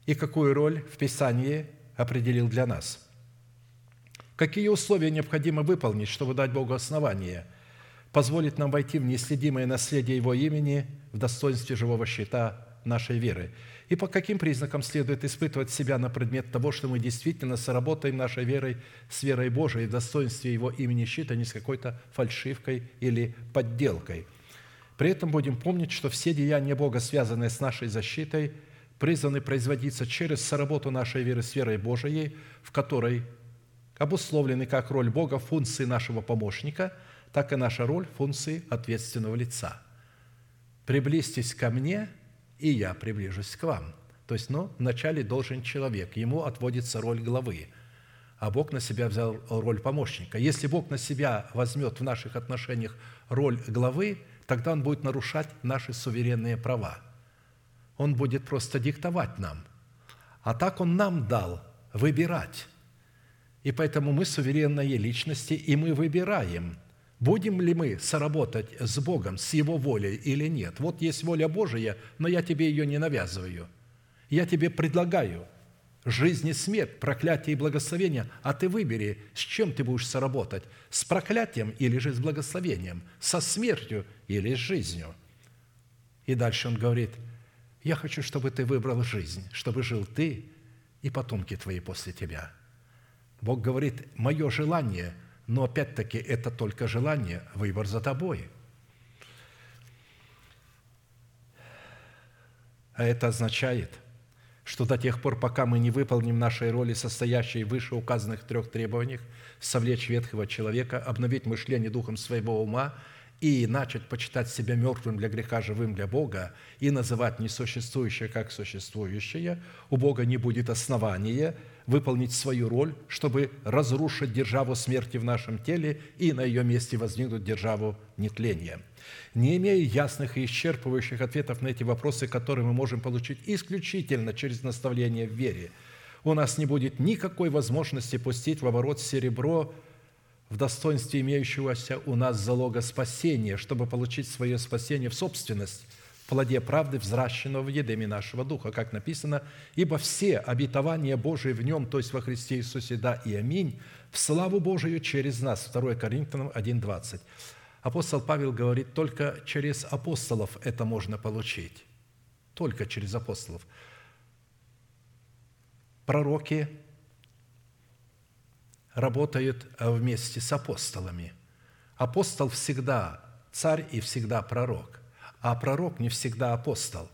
S2: и какую роль в Писании определил для нас. Какие условия необходимо выполнить, чтобы дать Богу основание, позволить нам войти в неследимое наследие Его имени в достоинстве живого щита нашей веры? И по каким признакам следует испытывать себя на предмет того, что мы действительно сработаем нашей верой с верой Божией в достоинстве Его имени щита, не с какой-то фальшивкой или подделкой – при этом будем помнить, что все деяния Бога, связанные с нашей защитой, призваны производиться через соработу нашей веры с верой Божией, в которой обусловлены как роль Бога функции нашего помощника, так и наша роль функции ответственного лица. «Приблизьтесь ко мне, и я приближусь к вам». То есть, ну, вначале должен человек, ему отводится роль главы, а Бог на себя взял роль помощника. Если Бог на себя возьмет в наших отношениях роль главы – тогда он будет нарушать наши суверенные права. Он будет просто диктовать нам. А так он нам дал выбирать. И поэтому мы суверенные личности, и мы выбираем, будем ли мы соработать с Богом, с Его волей или нет. Вот есть воля Божия, но я тебе ее не навязываю. Я тебе предлагаю – жизнь и смерть, проклятие и благословение, а ты выбери, с чем ты будешь соработать, с проклятием или же с благословением, со смертью или с жизнью. И дальше он говорит, я хочу, чтобы ты выбрал жизнь, чтобы жил ты и потомки твои после тебя. Бог говорит, мое желание, но опять-таки это только желание, выбор за тобой. А это означает – что до тех пор, пока мы не выполним нашей роли, состоящей в вышеуказанных трех требованиях, совлечь ветхого человека, обновить мышление духом своего ума и начать почитать себя мертвым для греха, живым для Бога, и называть несуществующее как существующее, у Бога не будет основания выполнить свою роль, чтобы разрушить державу смерти в нашем теле и на ее месте возникнуть державу нетления – не имея ясных и исчерпывающих ответов на эти вопросы, которые мы можем получить исключительно через наставление в вере, у нас не будет никакой возможности пустить в оборот серебро в достоинстве имеющегося у нас залога спасения, чтобы получить свое спасение в собственность, в плоде правды, взращенного в едеме нашего духа, как написано, «Ибо все обетования Божии в нем, то есть во Христе Иисусе, да и аминь, в славу Божию через нас». 2 Коринфянам 1,20. Апостол Павел говорит, только через апостолов это можно получить. Только через апостолов. Пророки работают вместе с апостолами. Апостол всегда царь и всегда пророк, а пророк не всегда апостол.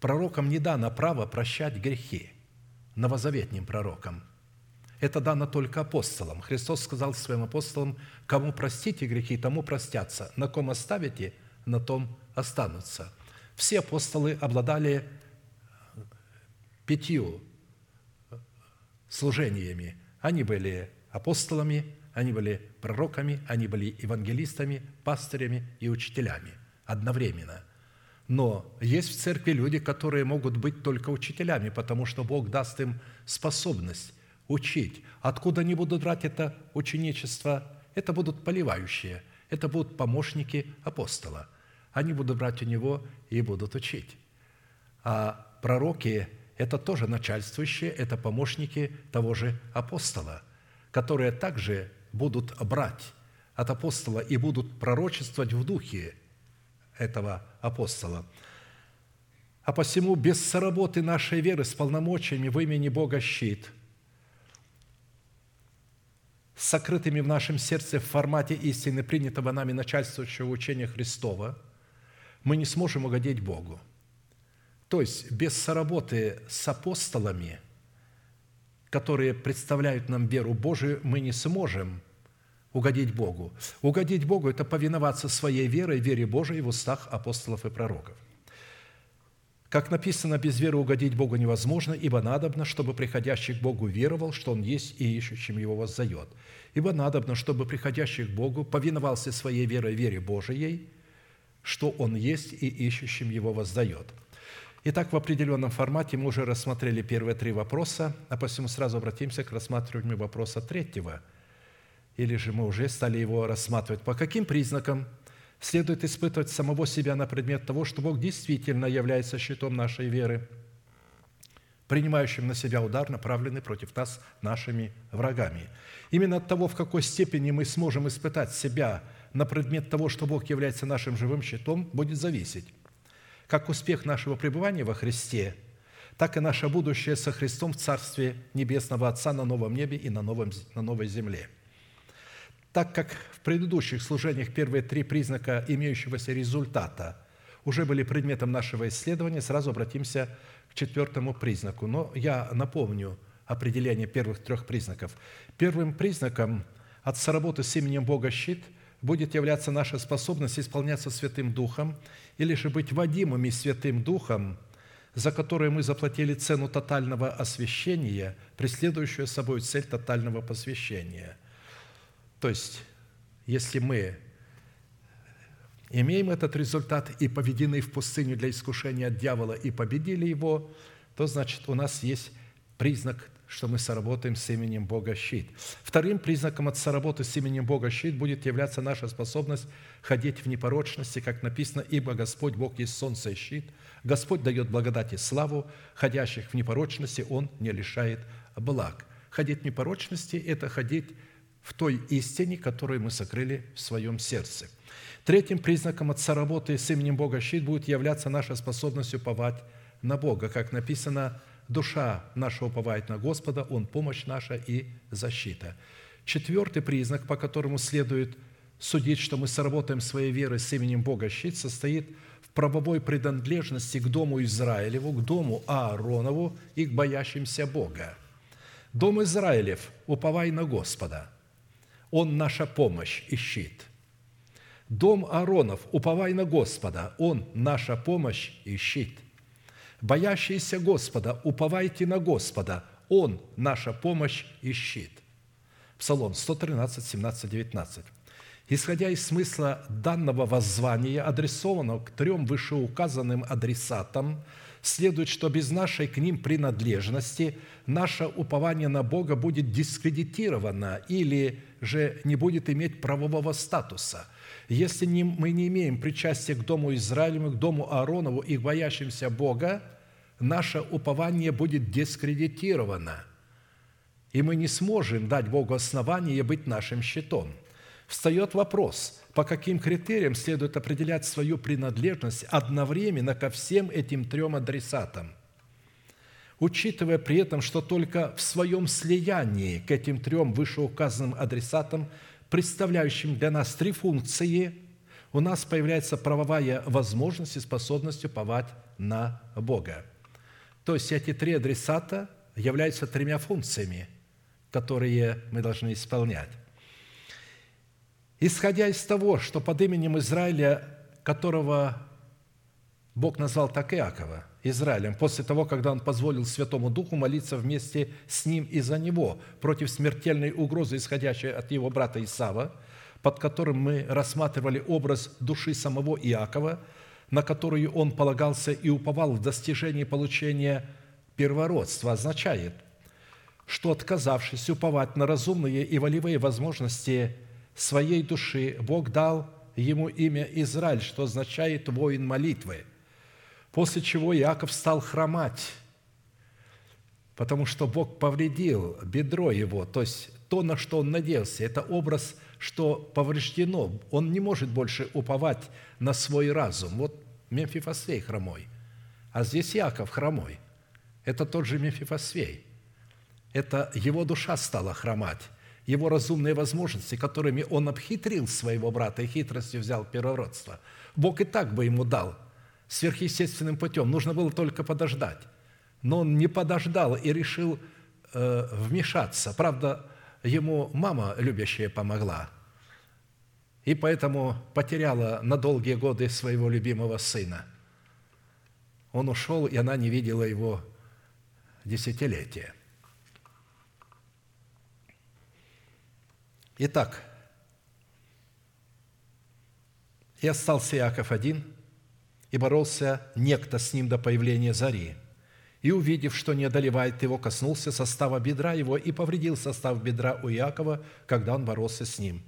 S2: Пророкам не дано право прощать грехи, новозаветним пророкам – это дано только апостолам. Христос сказал своим апостолам, кому простите грехи, тому простятся. На ком оставите, на том останутся. Все апостолы обладали пятью служениями. Они были апостолами, они были пророками, они были евангелистами, пастырями и учителями одновременно. Но есть в церкви люди, которые могут быть только учителями, потому что Бог даст им способность учить. Откуда они будут брать это ученичество? Это будут поливающие, это будут помощники апостола. Они будут брать у него и будут учить. А пророки – это тоже начальствующие, это помощники того же апостола, которые также будут брать от апостола и будут пророчествовать в духе этого апостола. А посему без соработы нашей веры с полномочиями в имени Бога щит, с сокрытыми в нашем сердце в формате истины, принятого нами начальствующего учения Христова, мы не сможем угодить Богу. То есть без соработы с апостолами, которые представляют нам веру Божию, мы не сможем угодить Богу. Угодить Богу – это повиноваться своей верой, вере Божией в устах апостолов и пророков. Как написано, без веры угодить Богу невозможно, ибо надобно, чтобы приходящий к Богу веровал, что Он есть и ищущим Его воздает. Ибо надобно, чтобы приходящий к Богу повиновался своей верой вере Божией, что Он есть и ищущим Его воздает. Итак, в определенном формате мы уже рассмотрели первые три вопроса, а посему сразу обратимся к рассматриванию вопроса третьего. Или же мы уже стали его рассматривать. По каким признакам – следует испытывать самого себя на предмет того, что Бог действительно является щитом нашей веры, принимающим на себя удар, направленный против нас нашими врагами. Именно от того, в какой степени мы сможем испытать себя на предмет того, что Бог является нашим живым щитом, будет зависеть как успех нашего пребывания во Христе, так и наше будущее со Христом в Царстве Небесного Отца на новом небе и на, новом, на новой земле – так как в предыдущих служениях первые три признака имеющегося результата уже были предметом нашего исследования, сразу обратимся к четвертому признаку. Но я напомню определение первых трех признаков. Первым признаком от соработы с именем Бога щит будет являться наша способность исполняться Святым Духом или же быть водимыми Святым Духом, за которое мы заплатили цену тотального освящения, преследующую собой цель тотального посвящения – то есть, если мы имеем этот результат и поведены в пустыню для искушения от дьявола и победили его, то значит у нас есть признак, что мы соработаем с именем Бога щит. Вторым признаком от соработы с именем Бога щит будет являться наша способность ходить в непорочности, как написано, «Ибо Господь Бог есть солнце и щит, Господь дает благодать и славу, ходящих в непорочности Он не лишает благ». Ходить в непорочности – это ходить в той истине, которую мы сокрыли в своем сердце. Третьим признаком отца работы с именем Бога щит будет являться наша способность уповать на Бога. Как написано, душа наша уповает на Господа, Он помощь наша и защита. Четвертый признак, по которому следует судить, что мы сработаем своей верой с именем Бога щит, состоит в правовой принадлежности к дому Израилеву, к дому Ааронову и к боящимся Бога. Дом Израилев, уповай на Господа – он наша помощь и щит. Дом Ааронов, уповай на Господа, Он наша помощь и щит. Боящиеся Господа, уповайте на Господа, Он наша помощь и щит. Псалом 113, 17, 19. Исходя из смысла данного воззвания, адресованного к трем вышеуказанным адресатам, следует, что без нашей к ним принадлежности наше упование на Бога будет дискредитировано или же не будет иметь правового статуса. Если мы не имеем причастия к Дому Израилеву, к Дому Ааронову и к боящимся Бога, наше упование будет дискредитировано, и мы не сможем дать Богу основание быть нашим щитом. Встает вопрос, по каким критериям следует определять свою принадлежность одновременно ко всем этим трем адресатам – учитывая при этом, что только в своем слиянии к этим трем вышеуказанным адресатам, представляющим для нас три функции, у нас появляется правовая возможность и способность уповать на Бога. То есть эти три адресата являются тремя функциями, которые мы должны исполнять. Исходя из того, что под именем Израиля, которого Бог назвал так Иакова – Израилем, после того, когда он позволил Святому Духу молиться вместе с ним и за него против смертельной угрозы, исходящей от его брата Исава, под которым мы рассматривали образ души самого Иакова, на которую он полагался и уповал в достижении получения первородства, означает, что, отказавшись уповать на разумные и волевые возможности своей души, Бог дал ему имя Израиль, что означает «воин молитвы», после чего Иаков стал хромать, потому что Бог повредил бедро его, то есть то, на что он надеялся. Это образ, что повреждено. Он не может больше уповать на свой разум. Вот Мемфифосфей хромой, а здесь Иаков хромой. Это тот же Мефифосфей. Это его душа стала хромать, его разумные возможности, которыми он обхитрил своего брата и хитростью взял первородство. Бог и так бы ему дал сверхъестественным путем. Нужно было только подождать. Но он не подождал и решил э, вмешаться. Правда, ему мама любящая помогла. И поэтому потеряла на долгие годы своего любимого сына. Он ушел, и она не видела его десятилетия. Итак, и остался Иаков один, и боролся некто с ним до появления зари. И, увидев, что не одолевает его, коснулся состава бедра его и повредил состав бедра у Иакова, когда он боролся с ним.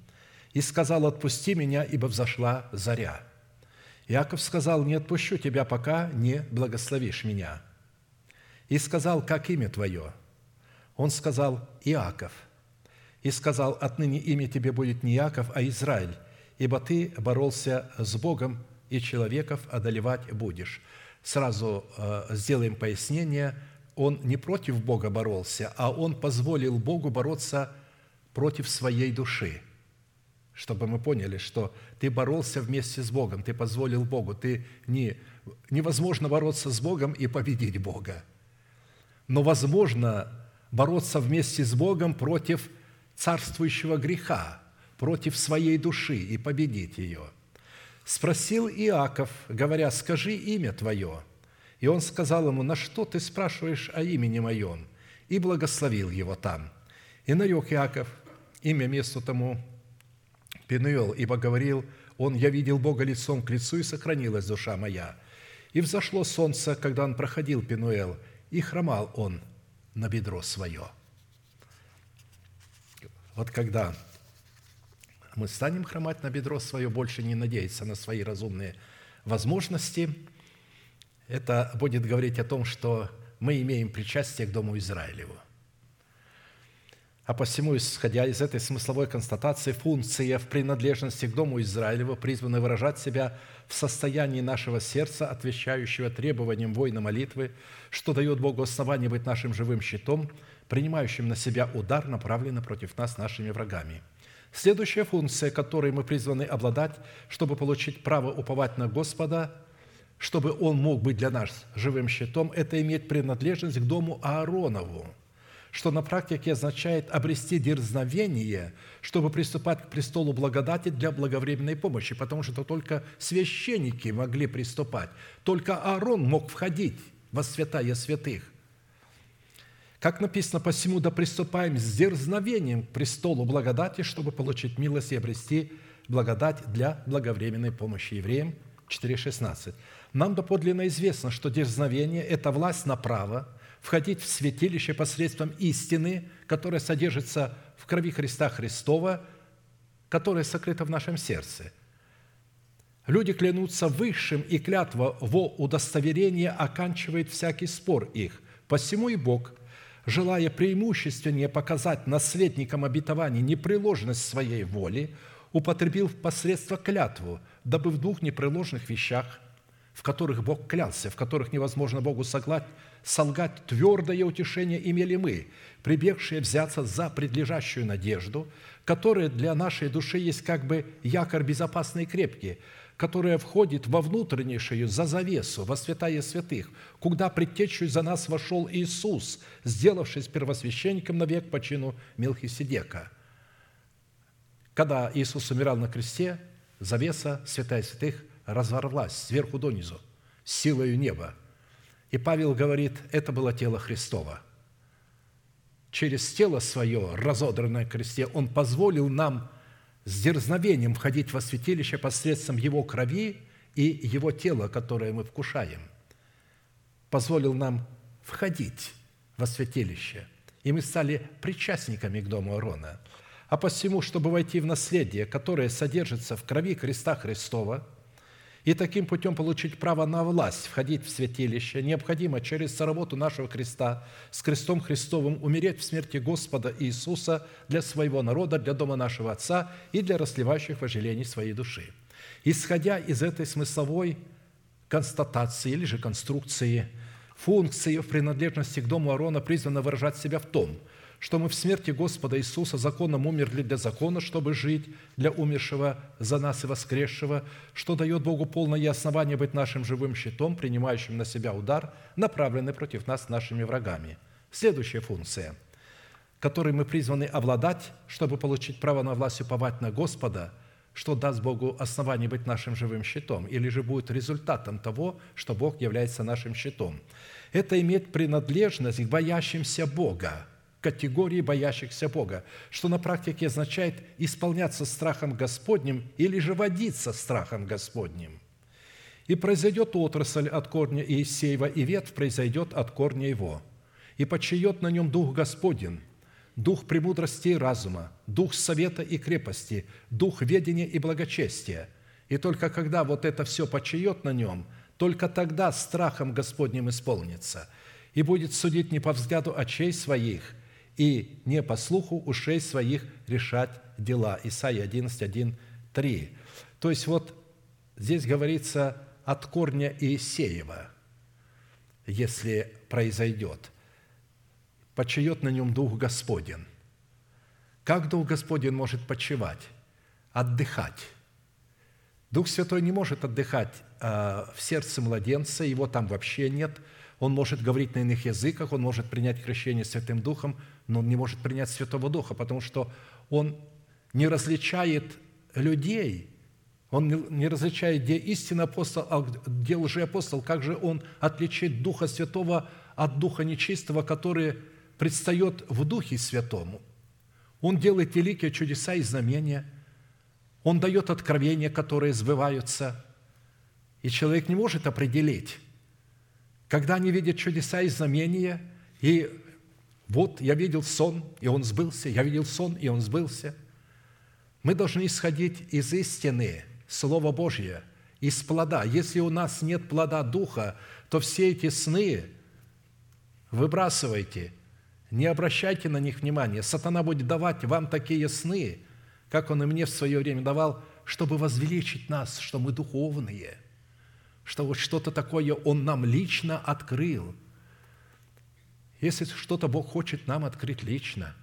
S2: И сказал, отпусти меня, ибо взошла заря. Иаков сказал, не отпущу тебя, пока не благословишь меня и сказал, как имя твое? Он сказал, Иаков. И сказал, отныне имя тебе будет не Иаков, а Израиль, ибо ты боролся с Богом, и человеков одолевать будешь. Сразу э, сделаем пояснение. Он не против Бога боролся, а он позволил Богу бороться против своей души. Чтобы мы поняли, что ты боролся вместе с Богом, ты позволил Богу, ты не, невозможно бороться с Богом и победить Бога – но возможно бороться вместе с Богом против царствующего греха, против своей души и победить ее. Спросил Иаков, говоря, «Скажи имя твое». И он сказал ему, «На что ты спрашиваешь о имени моем?» И благословил его там. И нарек Иаков имя месту тому Пенуэл, ибо говорил он, «Я видел Бога лицом к лицу, и сохранилась душа моя». И взошло солнце, когда он проходил Пенуэл, и хромал он на бедро свое. Вот когда мы станем хромать на бедро свое, больше не надеяться на свои разумные возможности, это будет говорить о том, что мы имеем причастие к Дому Израилеву. А посему, исходя из этой смысловой констатации, функция в принадлежности к Дому Израилева призвана выражать себя в состоянии нашего сердца, отвечающего требованиям воина молитвы, что дает Богу основание быть нашим живым щитом, принимающим на себя удар, направленный против нас нашими врагами. Следующая функция, которой мы призваны обладать, чтобы получить право уповать на Господа, чтобы Он мог быть для нас живым щитом, это иметь принадлежность к дому Ааронову – что на практике означает обрести дерзновение, чтобы приступать к престолу благодати для благовременной помощи, потому что только священники могли приступать, только Аарон мог входить во святая святых. Как написано, посему да приступаем с дерзновением к престолу благодати, чтобы получить милость и обрести благодать для благовременной помощи евреям. 4.16. Нам доподлинно известно, что дерзновение – это власть на право, входить в святилище посредством истины, которая содержится в крови Христа Христова, которая сокрыта в нашем сердце. Люди клянутся высшим, и клятва во удостоверение оканчивает всякий спор их. Посему и Бог, желая преимущественнее показать наследникам обетования непреложность своей воли, употребил посредство клятву, дабы в двух непреложных вещах, в которых Бог клялся, в которых невозможно Богу соглать, солгать твердое утешение имели мы, прибегшие взяться за предлежащую надежду, которая для нашей души есть как бы якорь безопасный и крепкий, которая входит во внутреннейшую, за завесу, во святая святых, куда предтечью за нас вошел Иисус, сделавшись первосвященником навек по чину Мелхиседека. Когда Иисус умирал на кресте, завеса святая святых разорвалась сверху донизу, силою неба – и Павел говорит, это было тело Христова. Через тело свое, разодранное кресте, Он позволил нам с дерзновением входить во святилище посредством Его крови и Его тела, которое мы вкушаем. Позволил нам входить во святилище и мы стали причастниками к дому Аарона. А посему, чтобы войти в наследие, которое содержится в крови креста Христова, и таким путем получить право на власть, входить в святилище, необходимо через работу нашего креста с крестом Христовым умереть в смерти Господа Иисуса для своего народа, для дома нашего Отца и для расливающих вожделений своей души. Исходя из этой смысловой констатации или же конструкции, функции в принадлежности к дому Аарона призвана выражать себя в том – что мы в смерти Господа Иисуса законом умерли для закона, чтобы жить для умершего за нас и воскресшего, что дает Богу полное основание быть нашим живым щитом, принимающим на себя удар, направленный против нас нашими врагами. Следующая функция, которой мы призваны обладать, чтобы получить право на власть уповать на Господа, что даст Богу основание быть нашим живым щитом, или же будет результатом того, что Бог является нашим щитом. Это иметь принадлежность к боящимся Бога – категории боящихся Бога, что на практике означает исполняться страхом Господним или же водиться страхом Господним. И произойдет отрасль от корня Иисеева, и ветвь произойдет от корня его. И почает на нем Дух Господень, Дух премудрости и разума, Дух совета и крепости, Дух ведения и благочестия. И только когда вот это все почает на нем, только тогда страхом Господним исполнится – и будет судить не по взгляду очей своих, и не по слуху ушей своих решать дела». Исайя 11, 1, 3. То есть вот здесь говорится от корня Иисеева, если произойдет. Почает на нем Дух Господен. Как Дух Господен может почивать? Отдыхать. Дух Святой не может отдыхать а, в сердце младенца, его там вообще нет. Он может говорить на иных языках, он может принять крещение Святым Духом – но он не может принять Святого Духа, потому что он не различает людей, он не различает, где истинный апостол, а где лжеапостол, как же он отличит Духа Святого от Духа Нечистого, который предстает в Духе Святому. Он делает великие чудеса и знамения, он дает откровения, которые сбываются, и человек не может определить, когда они видят чудеса и знамения, и вот я видел сон, и он сбылся, я видел сон, и он сбылся. Мы должны исходить из истины, Слова Божье, из плода. Если у нас нет плода Духа, то все эти сны выбрасывайте, не обращайте на них внимания. Сатана будет давать вам такие сны, как он и мне в свое время давал, чтобы возвеличить нас, что мы духовные, что вот что-то такое он нам лично открыл – если что-то Бог хочет нам открыть лично,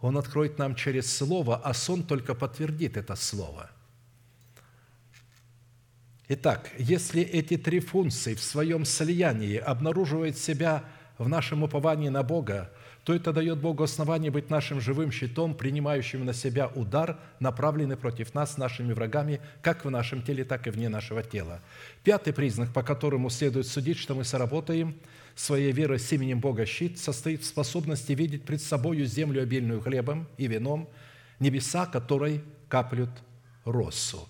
S2: Он откроет нам через Слово, а сон только подтвердит это Слово. Итак, если эти три функции в своем слиянии обнаруживают себя в нашем уповании на Бога, то это дает Богу основание быть нашим живым щитом, принимающим на себя удар, направленный против нас нашими врагами, как в нашем теле, так и вне нашего тела. Пятый признак, по которому следует судить, что мы соработаем – своей верой с именем Бога щит состоит в способности видеть пред собою землю обильную хлебом и вином, небеса, которой каплют росу.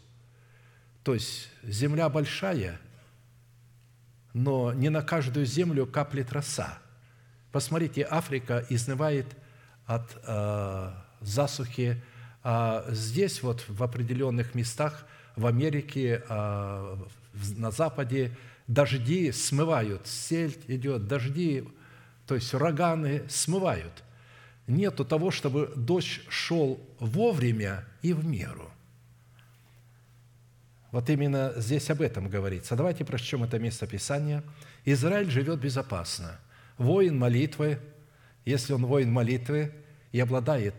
S2: То есть земля большая, но не на каждую землю каплет роса. Посмотрите, Африка изнывает от э, засухи, а здесь вот в определенных местах в Америке, э, на Западе дожди смывают, сель идет, дожди, то есть ураганы смывают. Нету того, чтобы дождь шел вовремя и в меру. Вот именно здесь об этом говорится. Давайте прочтем это место Писания. Израиль живет безопасно. Воин молитвы, если он воин молитвы и обладает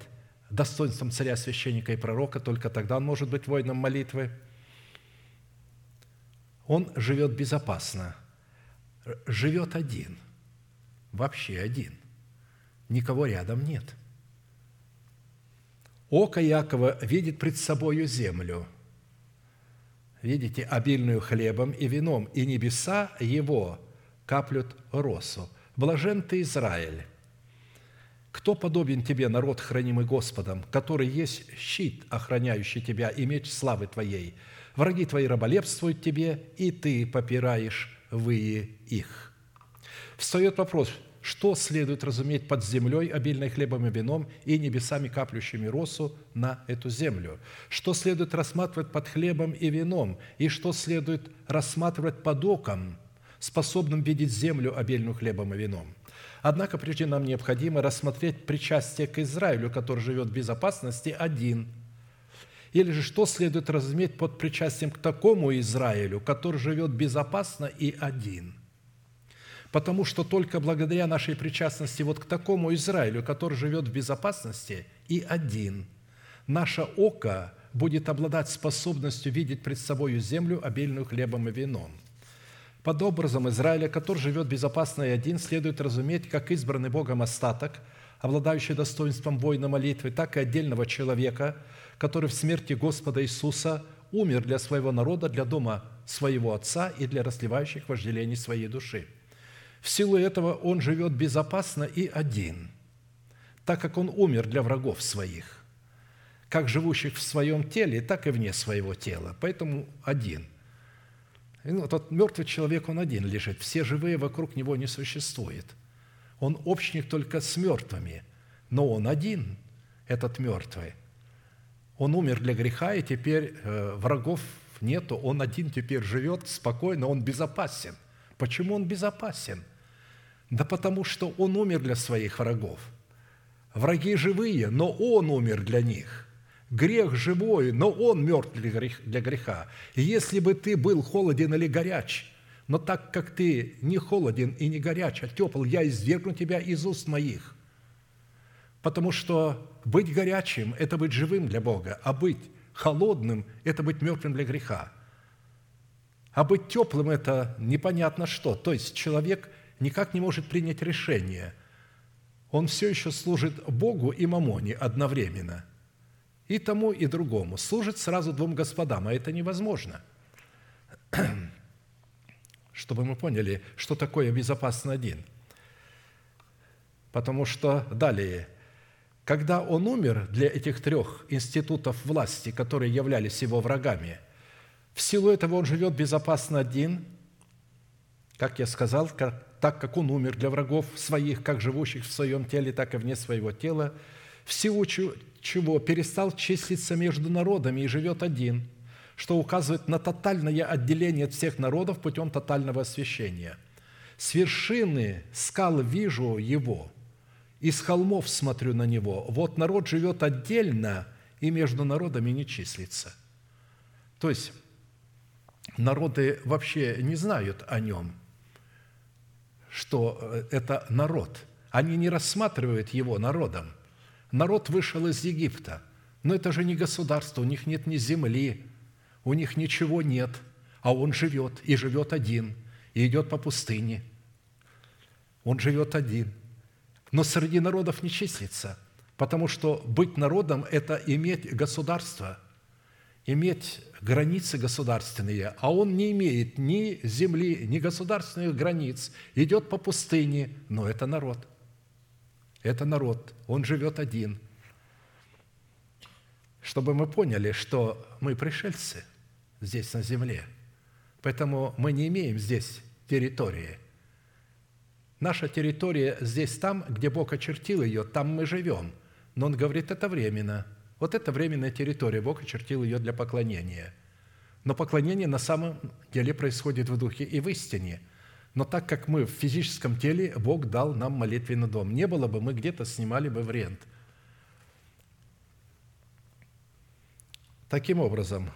S2: достоинством царя, священника и пророка, только тогда он может быть воином молитвы – он живет безопасно, живет один, вообще один, никого рядом нет. Око Якова видит пред собою землю, видите, обильную хлебом и вином, и небеса его каплют росу. Блажен ты, Израиль! Кто подобен тебе, народ, хранимый Господом, который есть щит, охраняющий тебя, и меч славы твоей – Враги твои раболепствуют тебе, и ты попираешь вы их». Встает вопрос, что следует разуметь под землей, обильной хлебом и вином, и небесами, каплющими росу на эту землю? Что следует рассматривать под хлебом и вином, и что следует рассматривать под оком, способным видеть землю, обильную хлебом и вином? Однако прежде нам необходимо рассмотреть причастие к Израилю, который живет в безопасности один – или же что следует разуметь под причастием к такому Израилю, который живет безопасно и один? Потому что только благодаря нашей причастности вот к такому Израилю, который живет в безопасности и один, наше око будет обладать способностью видеть пред собой землю, обильную хлебом и вином. Под образом Израиля, который живет безопасно и один, следует разуметь, как избранный Богом остаток, обладающий достоинством воина молитвы, так и отдельного человека – который в смерти Господа Иисуса умер для своего народа, для дома своего Отца и для расливающих вожделений своей души. В силу этого он живет безопасно и один, так как он умер для врагов своих, как живущих в своем теле, так и вне своего тела. Поэтому один. И ну, тот мертвый человек, он один лежит. Все живые вокруг него не существует. Он общник только с мертвыми, но он один, этот мертвый. Он умер для греха, и теперь э, врагов нету, он один теперь живет спокойно, он безопасен. Почему он безопасен? Да потому что он умер для своих врагов. Враги живые, но он умер для них. Грех живой, но он мертв для греха. И если бы ты был холоден или горяч, но так как ты не холоден и не горяч, а тепл, я извергну тебя из уст моих. Потому что быть горячим – это быть живым для Бога, а быть холодным – это быть мертвым для греха. А быть теплым – это непонятно что. То есть человек никак не может принять решение. Он все еще служит Богу и Мамоне одновременно. И тому, и другому. Служит сразу двум господам, а это невозможно. Чтобы мы поняли, что такое безопасно один. Потому что далее – когда он умер для этих трех институтов власти, которые являлись его врагами, в силу этого он живет безопасно один, как я сказал, как, так как он умер для врагов своих, как живущих в своем теле, так и вне своего тела, в силу чего перестал числиться между народами и живет один, что указывает на тотальное отделение от всех народов путем тотального освящения. С вершины скал вижу его – из холмов смотрю на него. Вот народ живет отдельно и между народами не числится. То есть народы вообще не знают о нем, что э, это народ. Они не рассматривают его народом. Народ вышел из Египта, но это же не государство, у них нет ни земли, у них ничего нет, а он живет, и живет один, и идет по пустыне. Он живет один – но среди народов не числится, потому что быть народом – это иметь государство, иметь границы государственные, а он не имеет ни земли, ни государственных границ, идет по пустыне, но это народ. Это народ, он живет один. Чтобы мы поняли, что мы пришельцы здесь на земле, поэтому мы не имеем здесь территории – Наша территория здесь там, где Бог очертил ее, там мы живем. Но Он говорит, это временно. Вот это временная территория, Бог очертил ее для поклонения. Но поклонение на самом деле происходит в духе и в истине. Но так как мы в физическом теле, Бог дал нам молитвенный дом. Не было бы, мы где-то снимали бы в рент. Таким образом,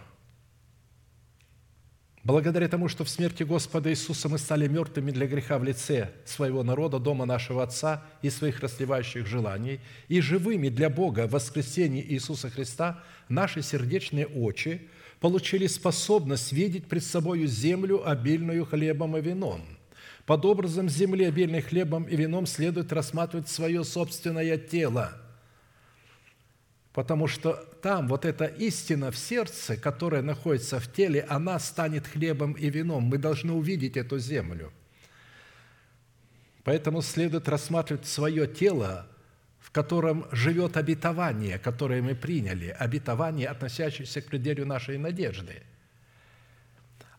S2: Благодаря тому, что в смерти Господа Иисуса мы стали мертвыми для греха в лице своего народа, дома нашего Отца и своих расливающих желаний, и живыми для Бога в воскресении Иисуса Христа, наши сердечные очи получили способность видеть пред собою землю, обильную хлебом и вином. Под образом земли, обильной хлебом и вином, следует рассматривать свое собственное тело – Потому что там вот эта истина в сердце, которая находится в теле, она станет хлебом и вином. Мы должны увидеть эту землю. Поэтому следует рассматривать свое тело, в котором живет обетование, которое мы приняли, обетование, относящееся к преддверию нашей надежды.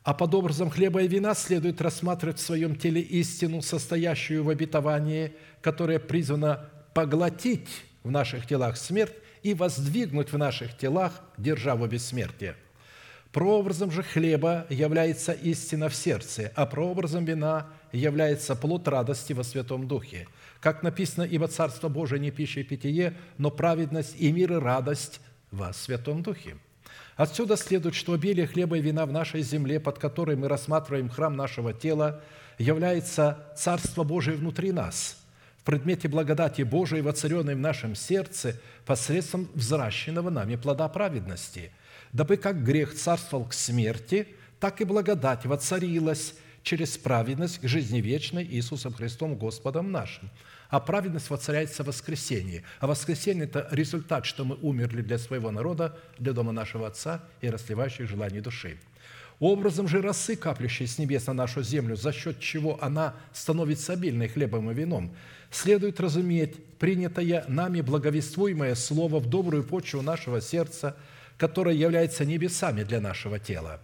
S2: А под образом хлеба и вина следует рассматривать в своем теле истину, состоящую в обетовании, которая призвана поглотить в наших телах смерть и воздвигнуть в наших телах державу бессмертия. Прообразом же хлеба является истина в сердце, а прообразом вина является плод радости во Святом Духе. Как написано, «Ибо Царство Божие не пища и питье, но праведность и мир и радость во Святом Духе». Отсюда следует, что обилие хлеба и вина в нашей земле, под которой мы рассматриваем храм нашего тела, является Царство Божие внутри нас, предмете благодати Божией, воцаренной в нашем сердце посредством взращенного нами плода праведности, дабы как грех царствовал к смерти, так и благодать воцарилась через праведность к жизни вечной Иисусом Христом Господом нашим – а праведность воцаряется в воскресении. А воскресенье – это результат, что мы умерли для своего народа, для дома нашего Отца и расливающих желаний души. Образом же росы, каплющей с небес на нашу землю, за счет чего она становится обильной хлебом и вином, следует разуметь принятое нами благовествуемое слово в добрую почву нашего сердца, которое является небесами для нашего тела.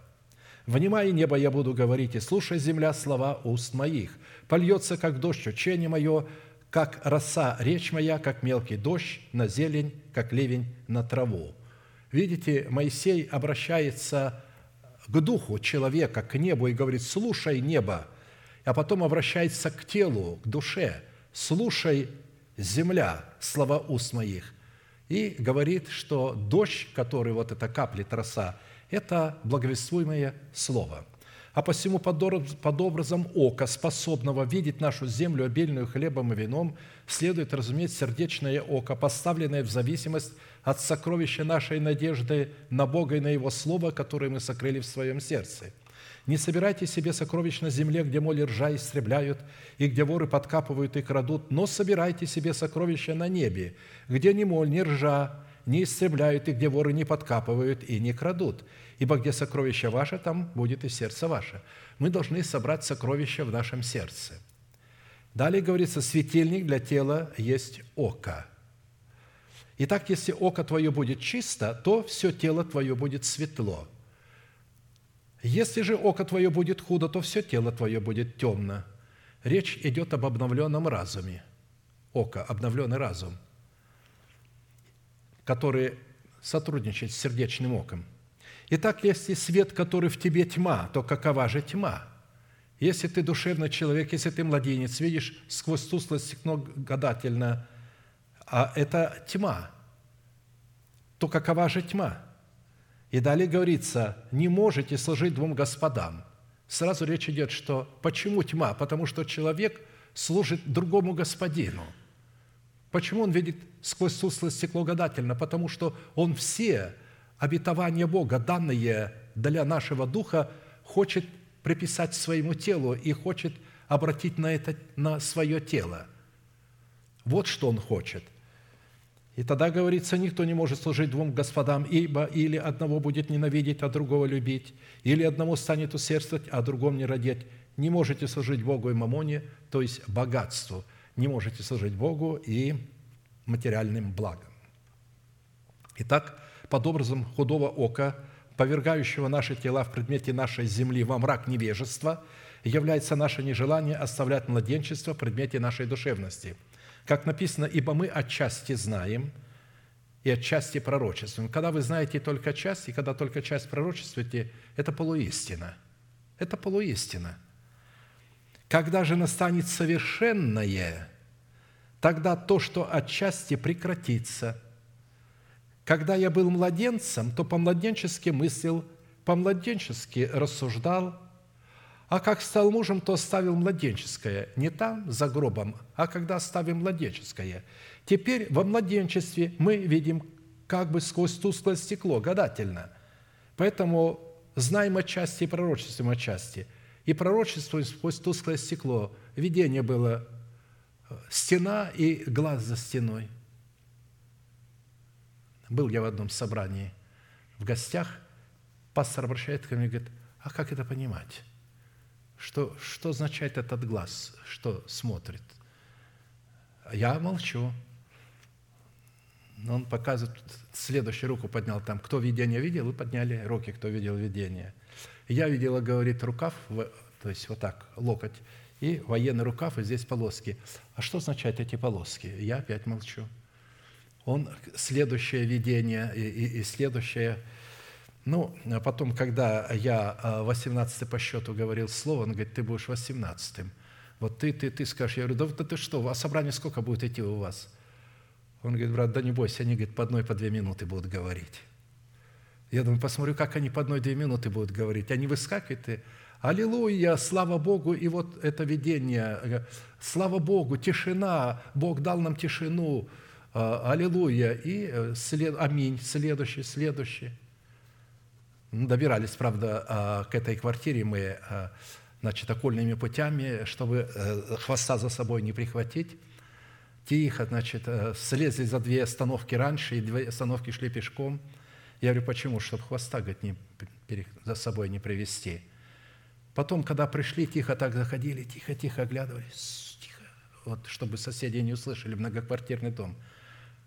S2: «Внимай, небо, я буду говорить, и слушай, земля, слова уст моих. Польется, как дождь, учение мое, как роса речь моя, как мелкий дождь на зелень, как ливень на траву». Видите, Моисей обращается к духу человека, к небу и говорит, слушай небо, а потом обращается к телу, к душе, слушай земля, слова уст моих. И говорит, что дождь, который вот эта капли роса, это благовествуемое слово – а посему под образом ока, способного видеть нашу землю, обильную хлебом и вином, следует разуметь сердечное око, поставленное в зависимость от сокровища нашей надежды на Бога и на Его Слово, которое мы сокрыли в своем сердце. Не собирайте себе сокровищ на земле, где моли ржа истребляют, и где воры подкапывают и крадут, но собирайте себе сокровища на небе, где ни моль, ни ржа не истребляют, и где воры не подкапывают и не крадут – ибо где сокровище ваше, там будет и сердце ваше. Мы должны собрать сокровища в нашем сердце. Далее говорится, светильник для тела есть око. Итак, если око твое будет чисто, то все тело твое будет светло. Если же око твое будет худо, то все тело твое будет темно. Речь идет об обновленном разуме. Око, обновленный разум, который сотрудничает с сердечным оком. Итак, если свет, который в тебе тьма, то какова же тьма? Если ты душевный человек, если ты младенец, видишь сквозь тусклое стекло гадательно, а это тьма, то какова же тьма? И далее говорится, не можете служить двум господам. Сразу речь идет, что почему тьма? Потому что человек служит другому господину. Почему он видит сквозь тусклое стекло гадательно? Потому что он все обетования Бога, данные для нашего духа, хочет приписать своему телу и хочет обратить на это на свое тело. Вот что он хочет. И тогда говорится, никто не может служить двум господам, ибо или одного будет ненавидеть, а другого любить, или одному станет усердствовать, а другому не родить. Не можете служить Богу и мамоне, то есть богатству. Не можете служить Богу и материальным благам. Итак, под образом худого ока, повергающего наши тела в предмете нашей земли во мрак невежества, является наше нежелание оставлять младенчество в предмете нашей душевности. Как написано, «Ибо мы отчасти знаем, и отчасти пророчествуем». Когда вы знаете только часть, и когда только часть пророчествуете, это полуистина. Это полуистина. Когда же настанет совершенное, тогда то, что отчасти прекратится – когда я был младенцем, то по-младенчески мыслил, по-младенчески рассуждал, а как стал мужем, то оставил младенческое, не там, за гробом, а когда оставим младенческое. Теперь во младенчестве мы видим как бы сквозь тусклое стекло, гадательно. Поэтому знаем отчасти и пророчествуем отчасти. И пророчествуем сквозь тусклое стекло. Видение было э, стена и глаз за стеной – был я в одном собрании в гостях, пастор обращается ко мне и говорит, а как это понимать? Что, что означает этот глаз, что смотрит? Я молчу. он показывает, следующую руку поднял там, кто видение видел, вы подняли руки, кто видел видение. Я видела, говорит, рукав, то есть вот так, локоть, и военный рукав, и здесь полоски. А что означают эти полоски? Я опять молчу. Он следующее видение и, и, и следующее ну, а потом, когда я 18 а, по счету говорил слово, он говорит, ты будешь 18 Вот ты, ты, ты скажешь. Я говорю, да, ты что, а собрание сколько будет идти у вас? Он говорит, брат, да не бойся, они, говорит, по одной, по две минуты будут говорить. Я думаю, посмотрю, как они по одной-две минуты будут говорить. Они выскакивают и Аллилуйя, слава Богу, и вот это видение, слава Богу, тишина, Бог дал нам тишину, а, аллилуйя, и э, след, аминь, следующий, следующий. Ну, добирались, правда, а, к этой квартире мы а, значит, окольными путями, чтобы э, хвоста за собой не прихватить. Тихо, значит, э, слезли за две остановки раньше, и две остановки шли пешком. Я говорю, почему? Чтобы хвоста, говорит, не, за собой не привести. Потом, когда пришли, тихо так заходили, тихо-тихо оглядывались, тихо, вот, чтобы соседи не услышали, многоквартирный дом.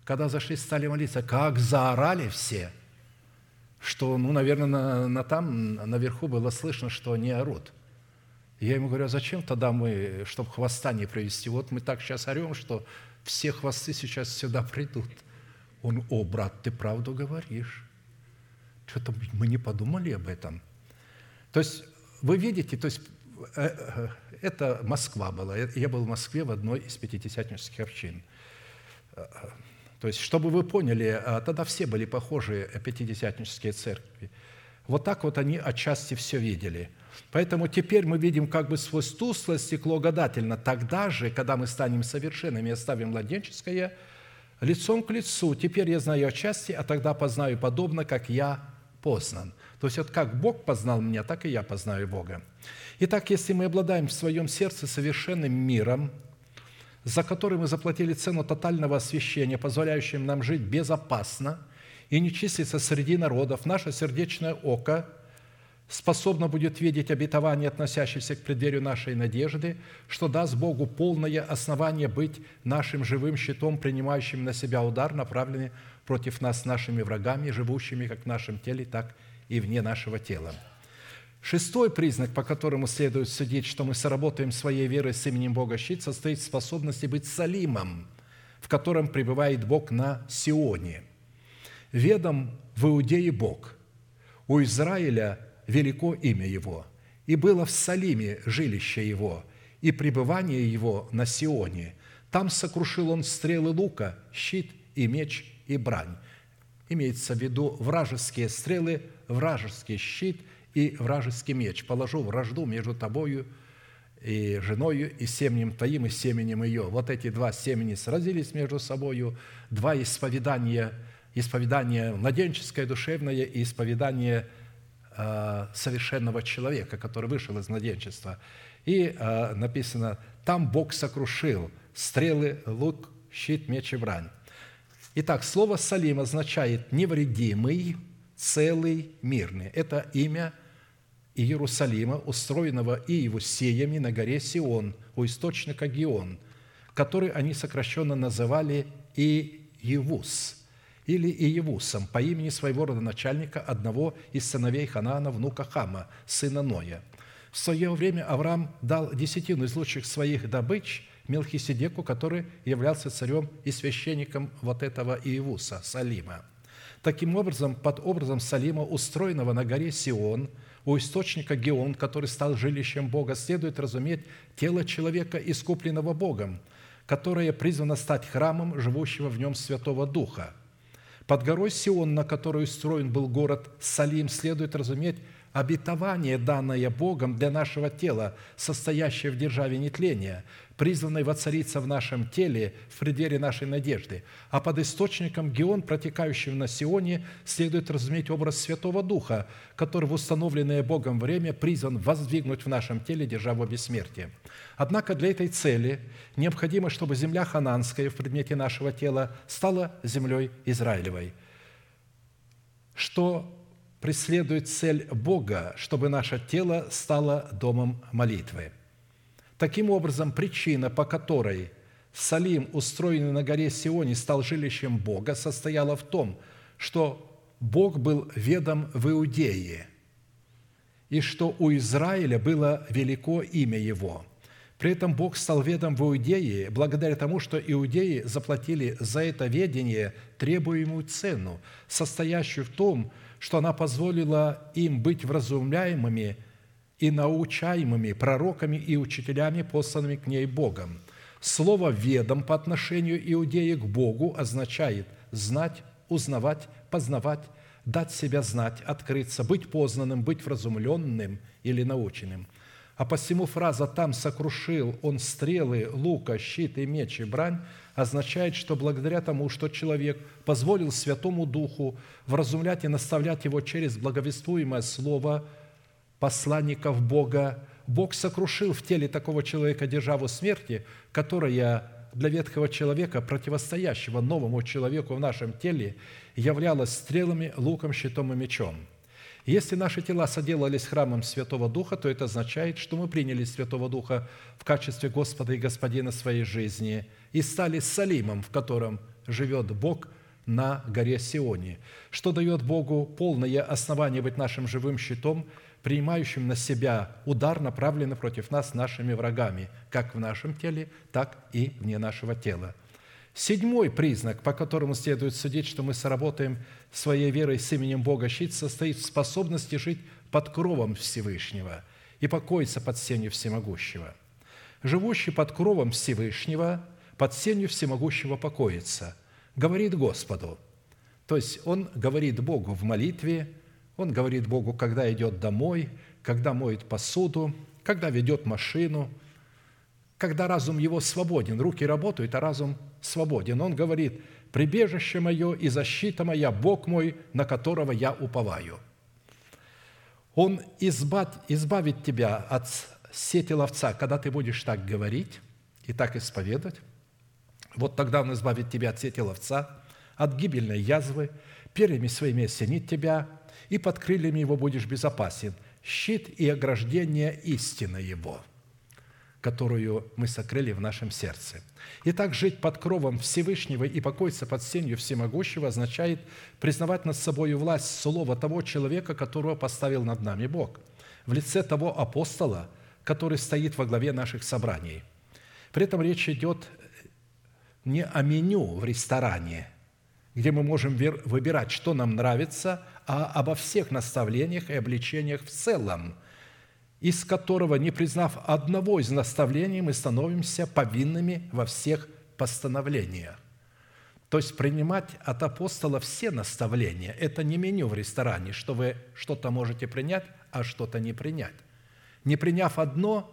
S2: Когда зашли, стали молиться, как заорали все – что, ну, наверное, на, на там, наверху было слышно, что они орут. Я ему говорю, а зачем тогда мы, чтобы хвоста не привести? Вот мы так сейчас орем, что все хвосты сейчас сюда придут. Он, о, брат, ты правду говоришь. Что-то мы не подумали об этом. То есть вы видите, то есть э, э, это Москва была. Я был в Москве в одной из пятидесятнических общин. То есть, чтобы вы поняли, а, тогда все были похожие пятидесятнические церкви. Вот так вот они отчасти все видели. Поэтому теперь мы видим как бы сквозь тусклое стекло гадательно. Тогда же, когда мы станем совершенными и оставим младенческое, лицом к лицу, теперь я знаю отчасти, а тогда познаю подобно, как я познан. То есть вот как Бог познал меня, так и я познаю Бога. Итак, если мы обладаем в своем сердце совершенным миром – за который мы заплатили цену тотального освящения, позволяющим нам жить безопасно и не числиться среди народов, наше сердечное око способно будет видеть обетование, относящееся к преддверию нашей надежды, что даст Богу полное основание быть нашим живым щитом, принимающим на себя удар, направленный против нас нашими врагами, живущими как в нашем теле, так и вне нашего тела. Шестой признак, по которому следует судить, что мы сработаем своей верой с именем Бога щит, состоит в способности быть салимом, в котором пребывает Бог на Сионе. Ведом в Иудее Бог, у Израиля велико имя Его, и было в Салиме жилище Его, и пребывание Его на Сионе. Там сокрушил Он стрелы лука, щит и меч и брань. Имеется в виду вражеские стрелы, вражеский щит – и вражеский меч, положу вражду между тобою и женою, и семенем твоим, и семенем ее». Вот эти два семени сразились между собою, два исповедания, исповедание младенческое, душевное, и исповедание э, совершенного человека, который вышел из младенчества. И э, написано, там Бог сокрушил стрелы, лук, щит, меч и брань. Итак, слово «салим» означает «невредимый», «целый», «мирный». Это имя – Иерусалима, устроенного Иевусеями на горе Сион, у источника Гион, который они сокращенно называли Иевус или Иевусом по имени своего родоначальника, одного из сыновей Ханаана, внука Хама, сына Ноя. В свое время Авраам дал десятину из лучших своих добыч Мелхиседеку, который являлся царем и священником вот этого Иевуса, Салима. Таким образом, под образом Салима, устроенного на горе Сион – у источника Геон, который стал жилищем Бога, следует разуметь тело человека, искупленного Богом, которое призвано стать храмом живущего в нем Святого Духа. Под горой Сион, на которой устроен был город Салим, следует разуметь обетование, данное Богом для нашего тела, состоящее в державе нетления, призванной воцариться в нашем теле в преддверии нашей надежды. А под источником Геон, протекающим на Сионе, следует разуметь образ Святого Духа, который в установленное Богом время призван воздвигнуть в нашем теле державу бессмертия. Однако для этой цели необходимо, чтобы земля хананская в предмете нашего тела стала землей Израилевой, что преследует цель Бога, чтобы наше тело стало домом молитвы. Таким образом, причина, по которой Салим, устроенный на горе Сионе, стал жилищем Бога, состояла в том, что Бог был ведом в Иудее, и что у Израиля было велико имя Его. При этом Бог стал ведом в Иудее благодаря тому, что иудеи заплатили за это ведение требуемую цену, состоящую в том, что она позволила им быть вразумляемыми и научаемыми пророками и учителями, посланными к ней Богом. Слово «ведом» по отношению иудеи к Богу означает знать, узнавать, познавать, дать себя знать, открыться, быть познанным, быть вразумленным или наученным. А посему фраза «там сокрушил он стрелы, лука, щит и меч и брань» означает, что благодаря тому, что человек позволил Святому Духу вразумлять и наставлять его через благовествуемое слово посланников Бога, Бог сокрушил в теле такого человека державу смерти, которая для ветхого человека, противостоящего новому человеку в нашем теле, являлась стрелами, луком, щитом и мечом. Если наши тела соделались храмом Святого Духа, то это означает, что мы приняли Святого Духа в качестве Господа и Господина своей жизни и стали Салимом, в котором живет Бог на горе Сионе, что дает Богу полное основание быть нашим живым щитом – принимающим на себя удар, направленный против нас нашими врагами, как в нашем теле, так и вне нашего тела. Седьмой признак, по которому следует судить, что мы сработаем своей верой с именем Бога щит, состоит в способности жить под кровом Всевышнего и покоиться под сенью Всемогущего. Живущий под кровом Всевышнего, под сенью Всемогущего покоится, говорит Господу. То есть он говорит Богу в молитве, он говорит Богу, когда идет домой, когда моет посуду, когда ведет машину, когда разум его свободен, руки работают, а разум свободен. Он говорит, «Прибежище мое и защита моя, Бог мой, на которого я уповаю». Он избавит, избавит тебя от сети ловца, когда ты будешь так говорить и так исповедовать. Вот тогда Он избавит тебя от сети ловца, от гибельной язвы, перьями своими осенит тебя, и под крыльями его будешь безопасен. Щит и ограждение истины его, которую мы сокрыли в нашем сердце. Итак, жить под кровом Всевышнего и покоиться под сенью Всемогущего означает признавать над собой власть слова того человека, которого поставил над нами Бог, в лице того апостола, который стоит во главе наших собраний. При этом речь идет не о меню в ресторане, где мы можем выбирать, что нам нравится, а обо всех наставлениях и обличениях в целом, из которого, не признав одного из наставлений, мы становимся повинными во всех постановлениях. То есть принимать от апостола все наставления – это не меню в ресторане, что вы что-то можете принять, а что-то не принять. Не приняв одно,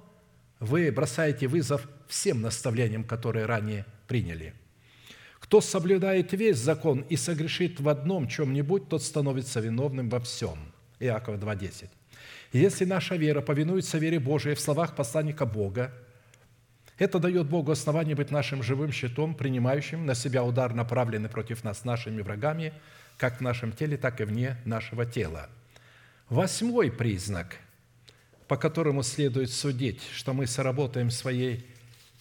S2: вы бросаете вызов всем наставлениям, которые ранее приняли – кто соблюдает весь закон и согрешит в одном чем-нибудь, тот становится виновным во всем. Иакова 2.10. Если наша вера повинуется вере Божией в словах посланника Бога, это дает Богу основание быть нашим живым щитом, принимающим на себя удар, направленный против нас нашими врагами, как в нашем теле, так и вне нашего тела. Восьмой признак, по которому следует судить, что мы соработаем своей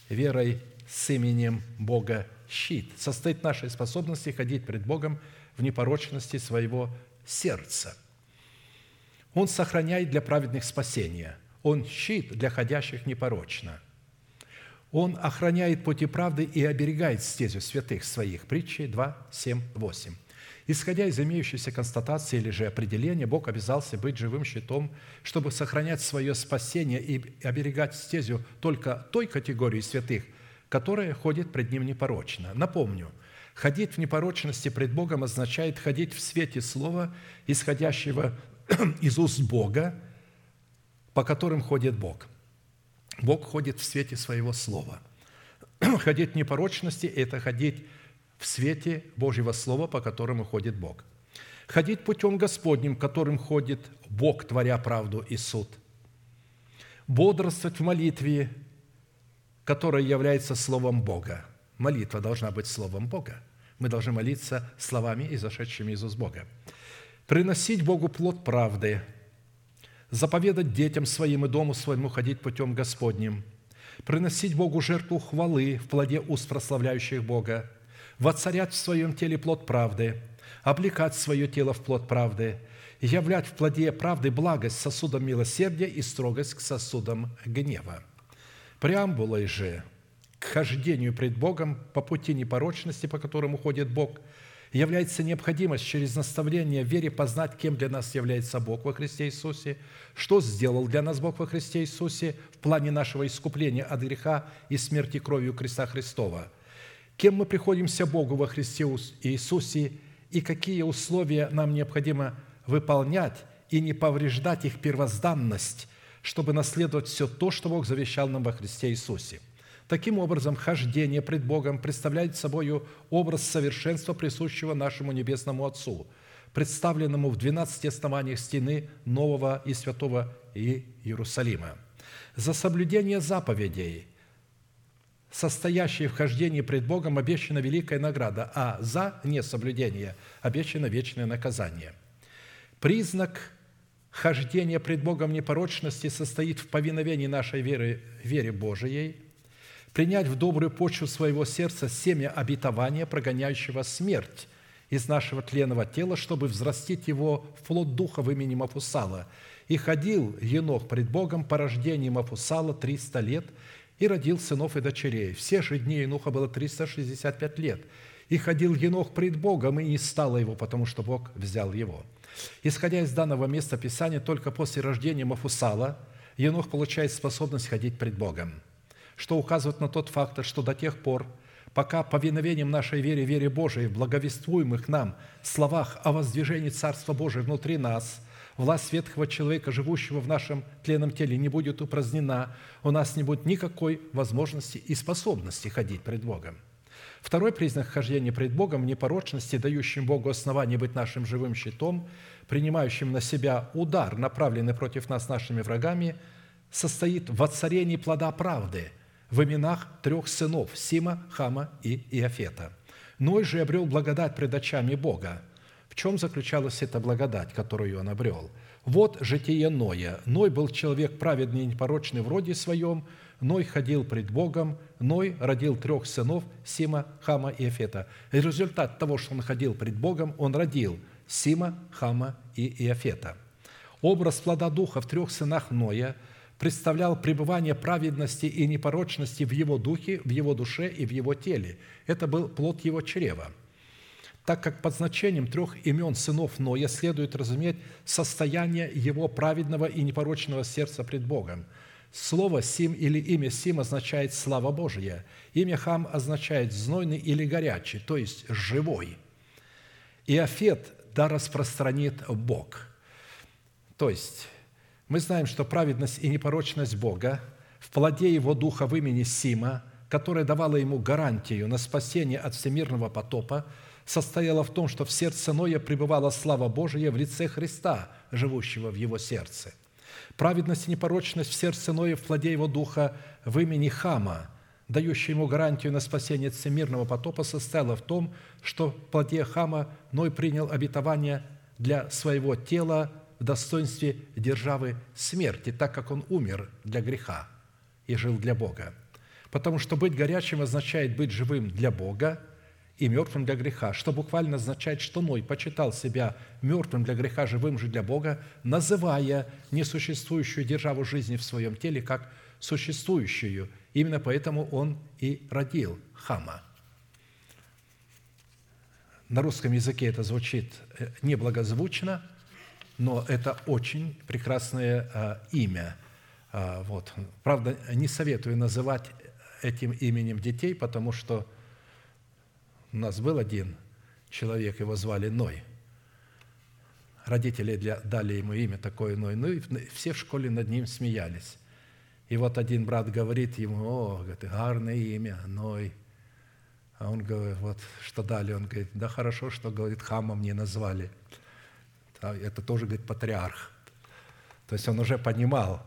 S2: верой с именем Бога щит состоит в нашей способности ходить пред Богом в непорочности своего сердца. Он сохраняет для праведных спасения. Он щит для ходящих непорочно. Он охраняет пути правды и оберегает стезю святых своих. Притчи 2, 7, 8. Исходя из имеющейся констатации или же определения, Бог обязался быть живым щитом, чтобы сохранять свое спасение и оберегать стезю только той категории святых – которая ходит пред Ним непорочно. Напомню, ходить в непорочности пред Богом означает ходить в свете Слова, исходящего из уст Бога, по которым ходит Бог. Бог ходит в свете Своего Слова. Ходить в непорочности – это ходить в свете Божьего Слова, по которому ходит Бог. Ходить путем Господним, которым ходит Бог, творя правду и суд. Бодрствовать в молитве, которое является Словом Бога. Молитва должна быть Словом Бога. Мы должны молиться словами, изошедшими из уст Бога. Приносить Богу плод правды, заповедать детям своим и дому своему ходить путем Господним, приносить Богу жертву хвалы в плоде уст прославляющих Бога, воцарять в своем теле плод правды, облекать свое тело в плод правды, являть в плоде правды благость сосудом милосердия и строгость к сосудам гнева. Преамбулой же к хождению пред Богом по пути непорочности, по которому ходит Бог – является необходимость через наставление в вере познать, кем для нас является Бог во Христе Иисусе, что сделал для нас Бог во Христе Иисусе в плане нашего искупления от греха и смерти кровью креста Христова, кем мы приходимся Богу во Христе Иисусе и какие условия нам необходимо выполнять и не повреждать их первозданность, чтобы наследовать все то, что Бог завещал нам во Христе Иисусе – Таким образом, хождение пред Богом представляет собой образ совершенства, присущего нашему Небесному Отцу, представленному в 12 основаниях стены Нового и Святого Иерусалима. За соблюдение заповедей, состоящие в хождении пред Богом, обещана великая награда, а за несоблюдение обещано вечное наказание. Признак хождения пред Богом непорочности состоит в повиновении нашей веры, вере Божией – принять в добрую почву своего сердца семя обетования, прогоняющего смерть из нашего тленного тела, чтобы взрастить его в плод духа в имени Мафусала. И ходил Енох пред Богом по рождению Мафусала 300 лет, и родил сынов и дочерей. Все же дни Енуха было 365 лет. И ходил Енох пред Богом, и не стало его, потому что Бог взял его. Исходя из данного места Писания, только после рождения Мафусала Енох получает способность ходить пред Богом – что указывает на тот факт, что до тех пор, пока повиновением нашей вере, вере Божией, в благовествуемых нам словах о воздвижении Царства Божия внутри нас, власть ветхого человека, живущего в нашем тленном теле, не будет упразднена, у нас не будет никакой возможности и способности ходить пред Богом. Второй признак хождения пред Богом непорочности, дающим Богу основание быть нашим живым щитом, принимающим на себя удар, направленный против нас нашими врагами, состоит в воцарении плода правды – в именах трех сынов – Сима, Хама и Иофета. Ной же обрел благодать пред очами Бога. В чем заключалась эта благодать, которую он обрел? Вот житие Ноя. Ной был человек праведный и непорочный в роде своем, Ной ходил пред Богом, Ной родил трех сынов – Сима, Хама и Иофета. И результат того, что он ходил пред Богом, он родил Сима, Хама и Иофета. Образ плода Духа в трех сынах Ноя – представлял пребывание праведности и непорочности в его духе, в его душе и в его теле. Это был плод его чрева. Так как под значением трех имен сынов Ноя следует разуметь состояние его праведного и непорочного сердца пред Богом. Слово «сим» или имя «сим» означает «слава Божия». Имя «хам» означает «знойный» или «горячий», то есть «живой». Иофет «да распространит Бог». То есть мы знаем, что праведность и непорочность Бога в плоде Его Духа в имени Сима, которая давала ему гарантию на спасение от всемирного потопа, состояла в том, что в сердце Ноя пребывала слава Божия в лице Христа, живущего в его сердце. Праведность и непорочность в сердце Ноя в плоде его духа в имени Хама, дающая ему гарантию на спасение от всемирного потопа, состояла в том, что в плоде Хама Ной принял обетование для своего тела в достоинстве державы смерти, так как он умер для греха и жил для Бога. Потому что быть горячим означает быть живым для Бога и мертвым для греха, что буквально означает, что Ной почитал себя мертвым для греха, живым же для Бога, называя несуществующую державу жизни в своем теле как существующую. Именно поэтому он и родил Хама. На русском языке это звучит э, неблагозвучно – но это очень прекрасное а, имя. А, вот. Правда, не советую называть этим именем детей, потому что у нас был один человек, его звали Ной. Родители для, дали ему имя такое Ной. Ну и все в школе над ним смеялись. И вот один брат говорит ему, о, говорит, гарное имя, Ной. А он говорит, вот что дали? Он говорит, да хорошо, что, говорит, хамом не назвали – это тоже, говорит, патриарх. То есть он уже понимал.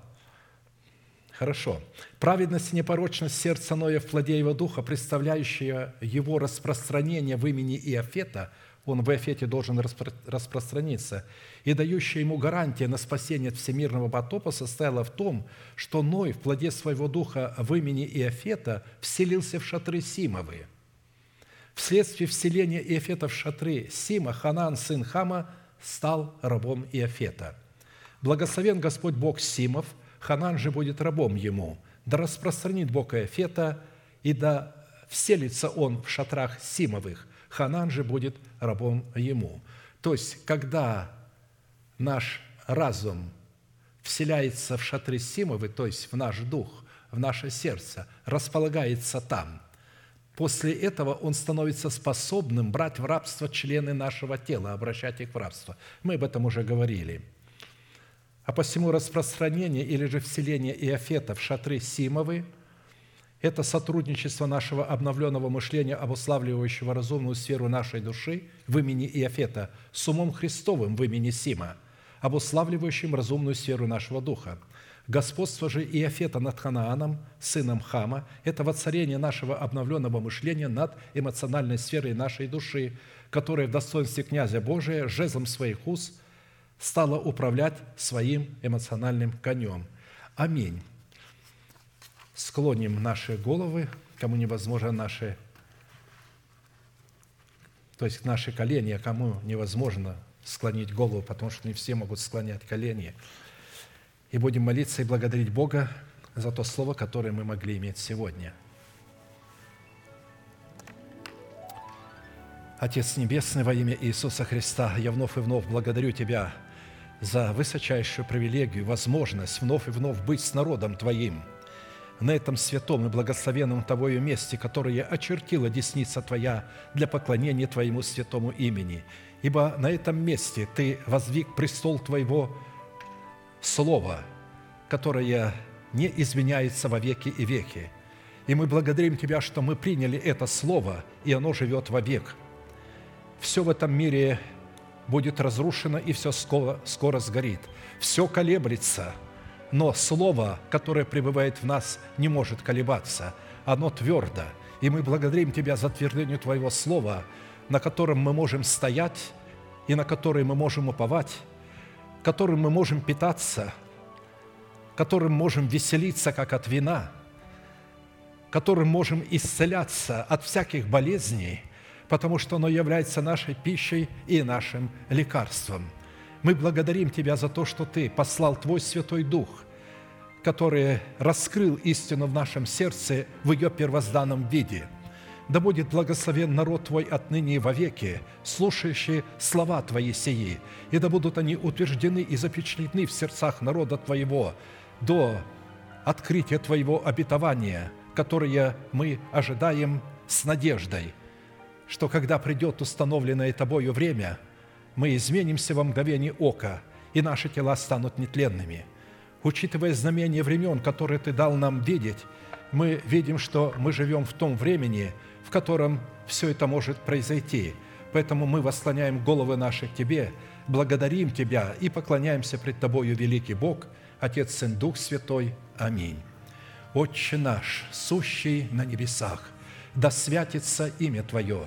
S2: Хорошо. Праведность и непорочность сердца Ноя в плоде его духа, представляющая его распространение в имени Иофета, он в Иофете должен распро- распространиться. И дающая ему гарантия на спасение от всемирного потопа состояла в том, что Ной в плоде своего духа в имени Иофета вселился в шатры Симовые. Вследствие вселения Иофета в шатры Сима Ханан, сын Хама, стал рабом Иофета. Благословен Господь Бог Симов, Ханан же будет рабом ему. Да распространит Бог Иофета, и да вселится он в шатрах Симовых, Ханан же будет рабом ему. То есть, когда наш разум вселяется в шатры Симовы, то есть в наш дух, в наше сердце, располагается там, после этого он становится способным брать в рабство члены нашего тела, обращать их в рабство. Мы об этом уже говорили. А посему распространение или же вселение Иофета в шатры Симовы – это сотрудничество нашего обновленного мышления, обуславливающего разумную сферу нашей души в имени Иофета с умом Христовым в имени Сима, обуславливающим разумную сферу нашего духа. Господство же Иофета над Ханааном, сыном Хама, это воцарение нашего обновленного мышления над эмоциональной сферой нашей души, которая в достоинстве князя Божия жезлом своих уст стала управлять своим эмоциональным конем. Аминь склоним наши головы, кому невозможно наши, то есть наши колени, а кому невозможно склонить голову, потому что не все могут склонять колени. И будем молиться и благодарить Бога за то слово, которое мы могли иметь сегодня. Отец Небесный, во имя Иисуса Христа, я вновь и вновь благодарю Тебя за высочайшую привилегию, возможность вновь и вновь быть с народом Твоим – на этом святом и благословенном Тобою месте, которое очертила десница Твоя для поклонения Твоему святому имени. Ибо на этом месте Ты воздвиг престол Твоего Слова, которое не изменяется во веки и веки. И мы благодарим Тебя, что мы приняли это Слово, и оно живет вовек. Все в этом мире будет разрушено, и все скоро, скоро сгорит. Все колеблется – но Слово, которое пребывает в нас, не может колебаться. Оно твердо. И мы благодарим Тебя за твердыню Твоего Слова, на котором мы можем стоять и на которое мы можем уповать, которым мы можем питаться, которым можем веселиться, как от вина, которым можем исцеляться от всяких болезней, потому что оно является нашей пищей и нашим лекарством – мы благодарим Тебя за то, что Ты послал Твой Святой Дух, который раскрыл истину в нашем сердце в ее первозданном виде. Да будет благословен народ Твой отныне и вовеки, слушающий слова Твои сии, и да будут они утверждены и запечатлены в сердцах народа Твоего до открытия Твоего обетования, которое мы ожидаем с надеждой, что когда придет установленное Тобою время – мы изменимся во мгновение ока, и наши тела станут нетленными. Учитывая знамения времен, которые Ты дал нам видеть, мы видим, что мы живем в том времени, в котором все это может произойти. Поэтому мы восслоняем головы наши к Тебе, благодарим Тебя и поклоняемся пред Тобою, великий Бог, Отец, Сын, Дух Святой. Аминь. Отче наш, сущий на небесах, да святится имя Твое,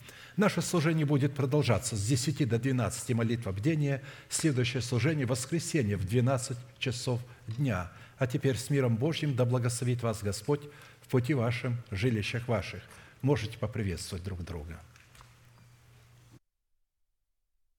S2: Наше служение будет продолжаться с 10 до 12 молитва бдения. Следующее служение – воскресенье в 12 часов дня. А теперь с миром Божьим да благословит вас Господь в пути вашем, жилищах ваших. Можете поприветствовать друг друга.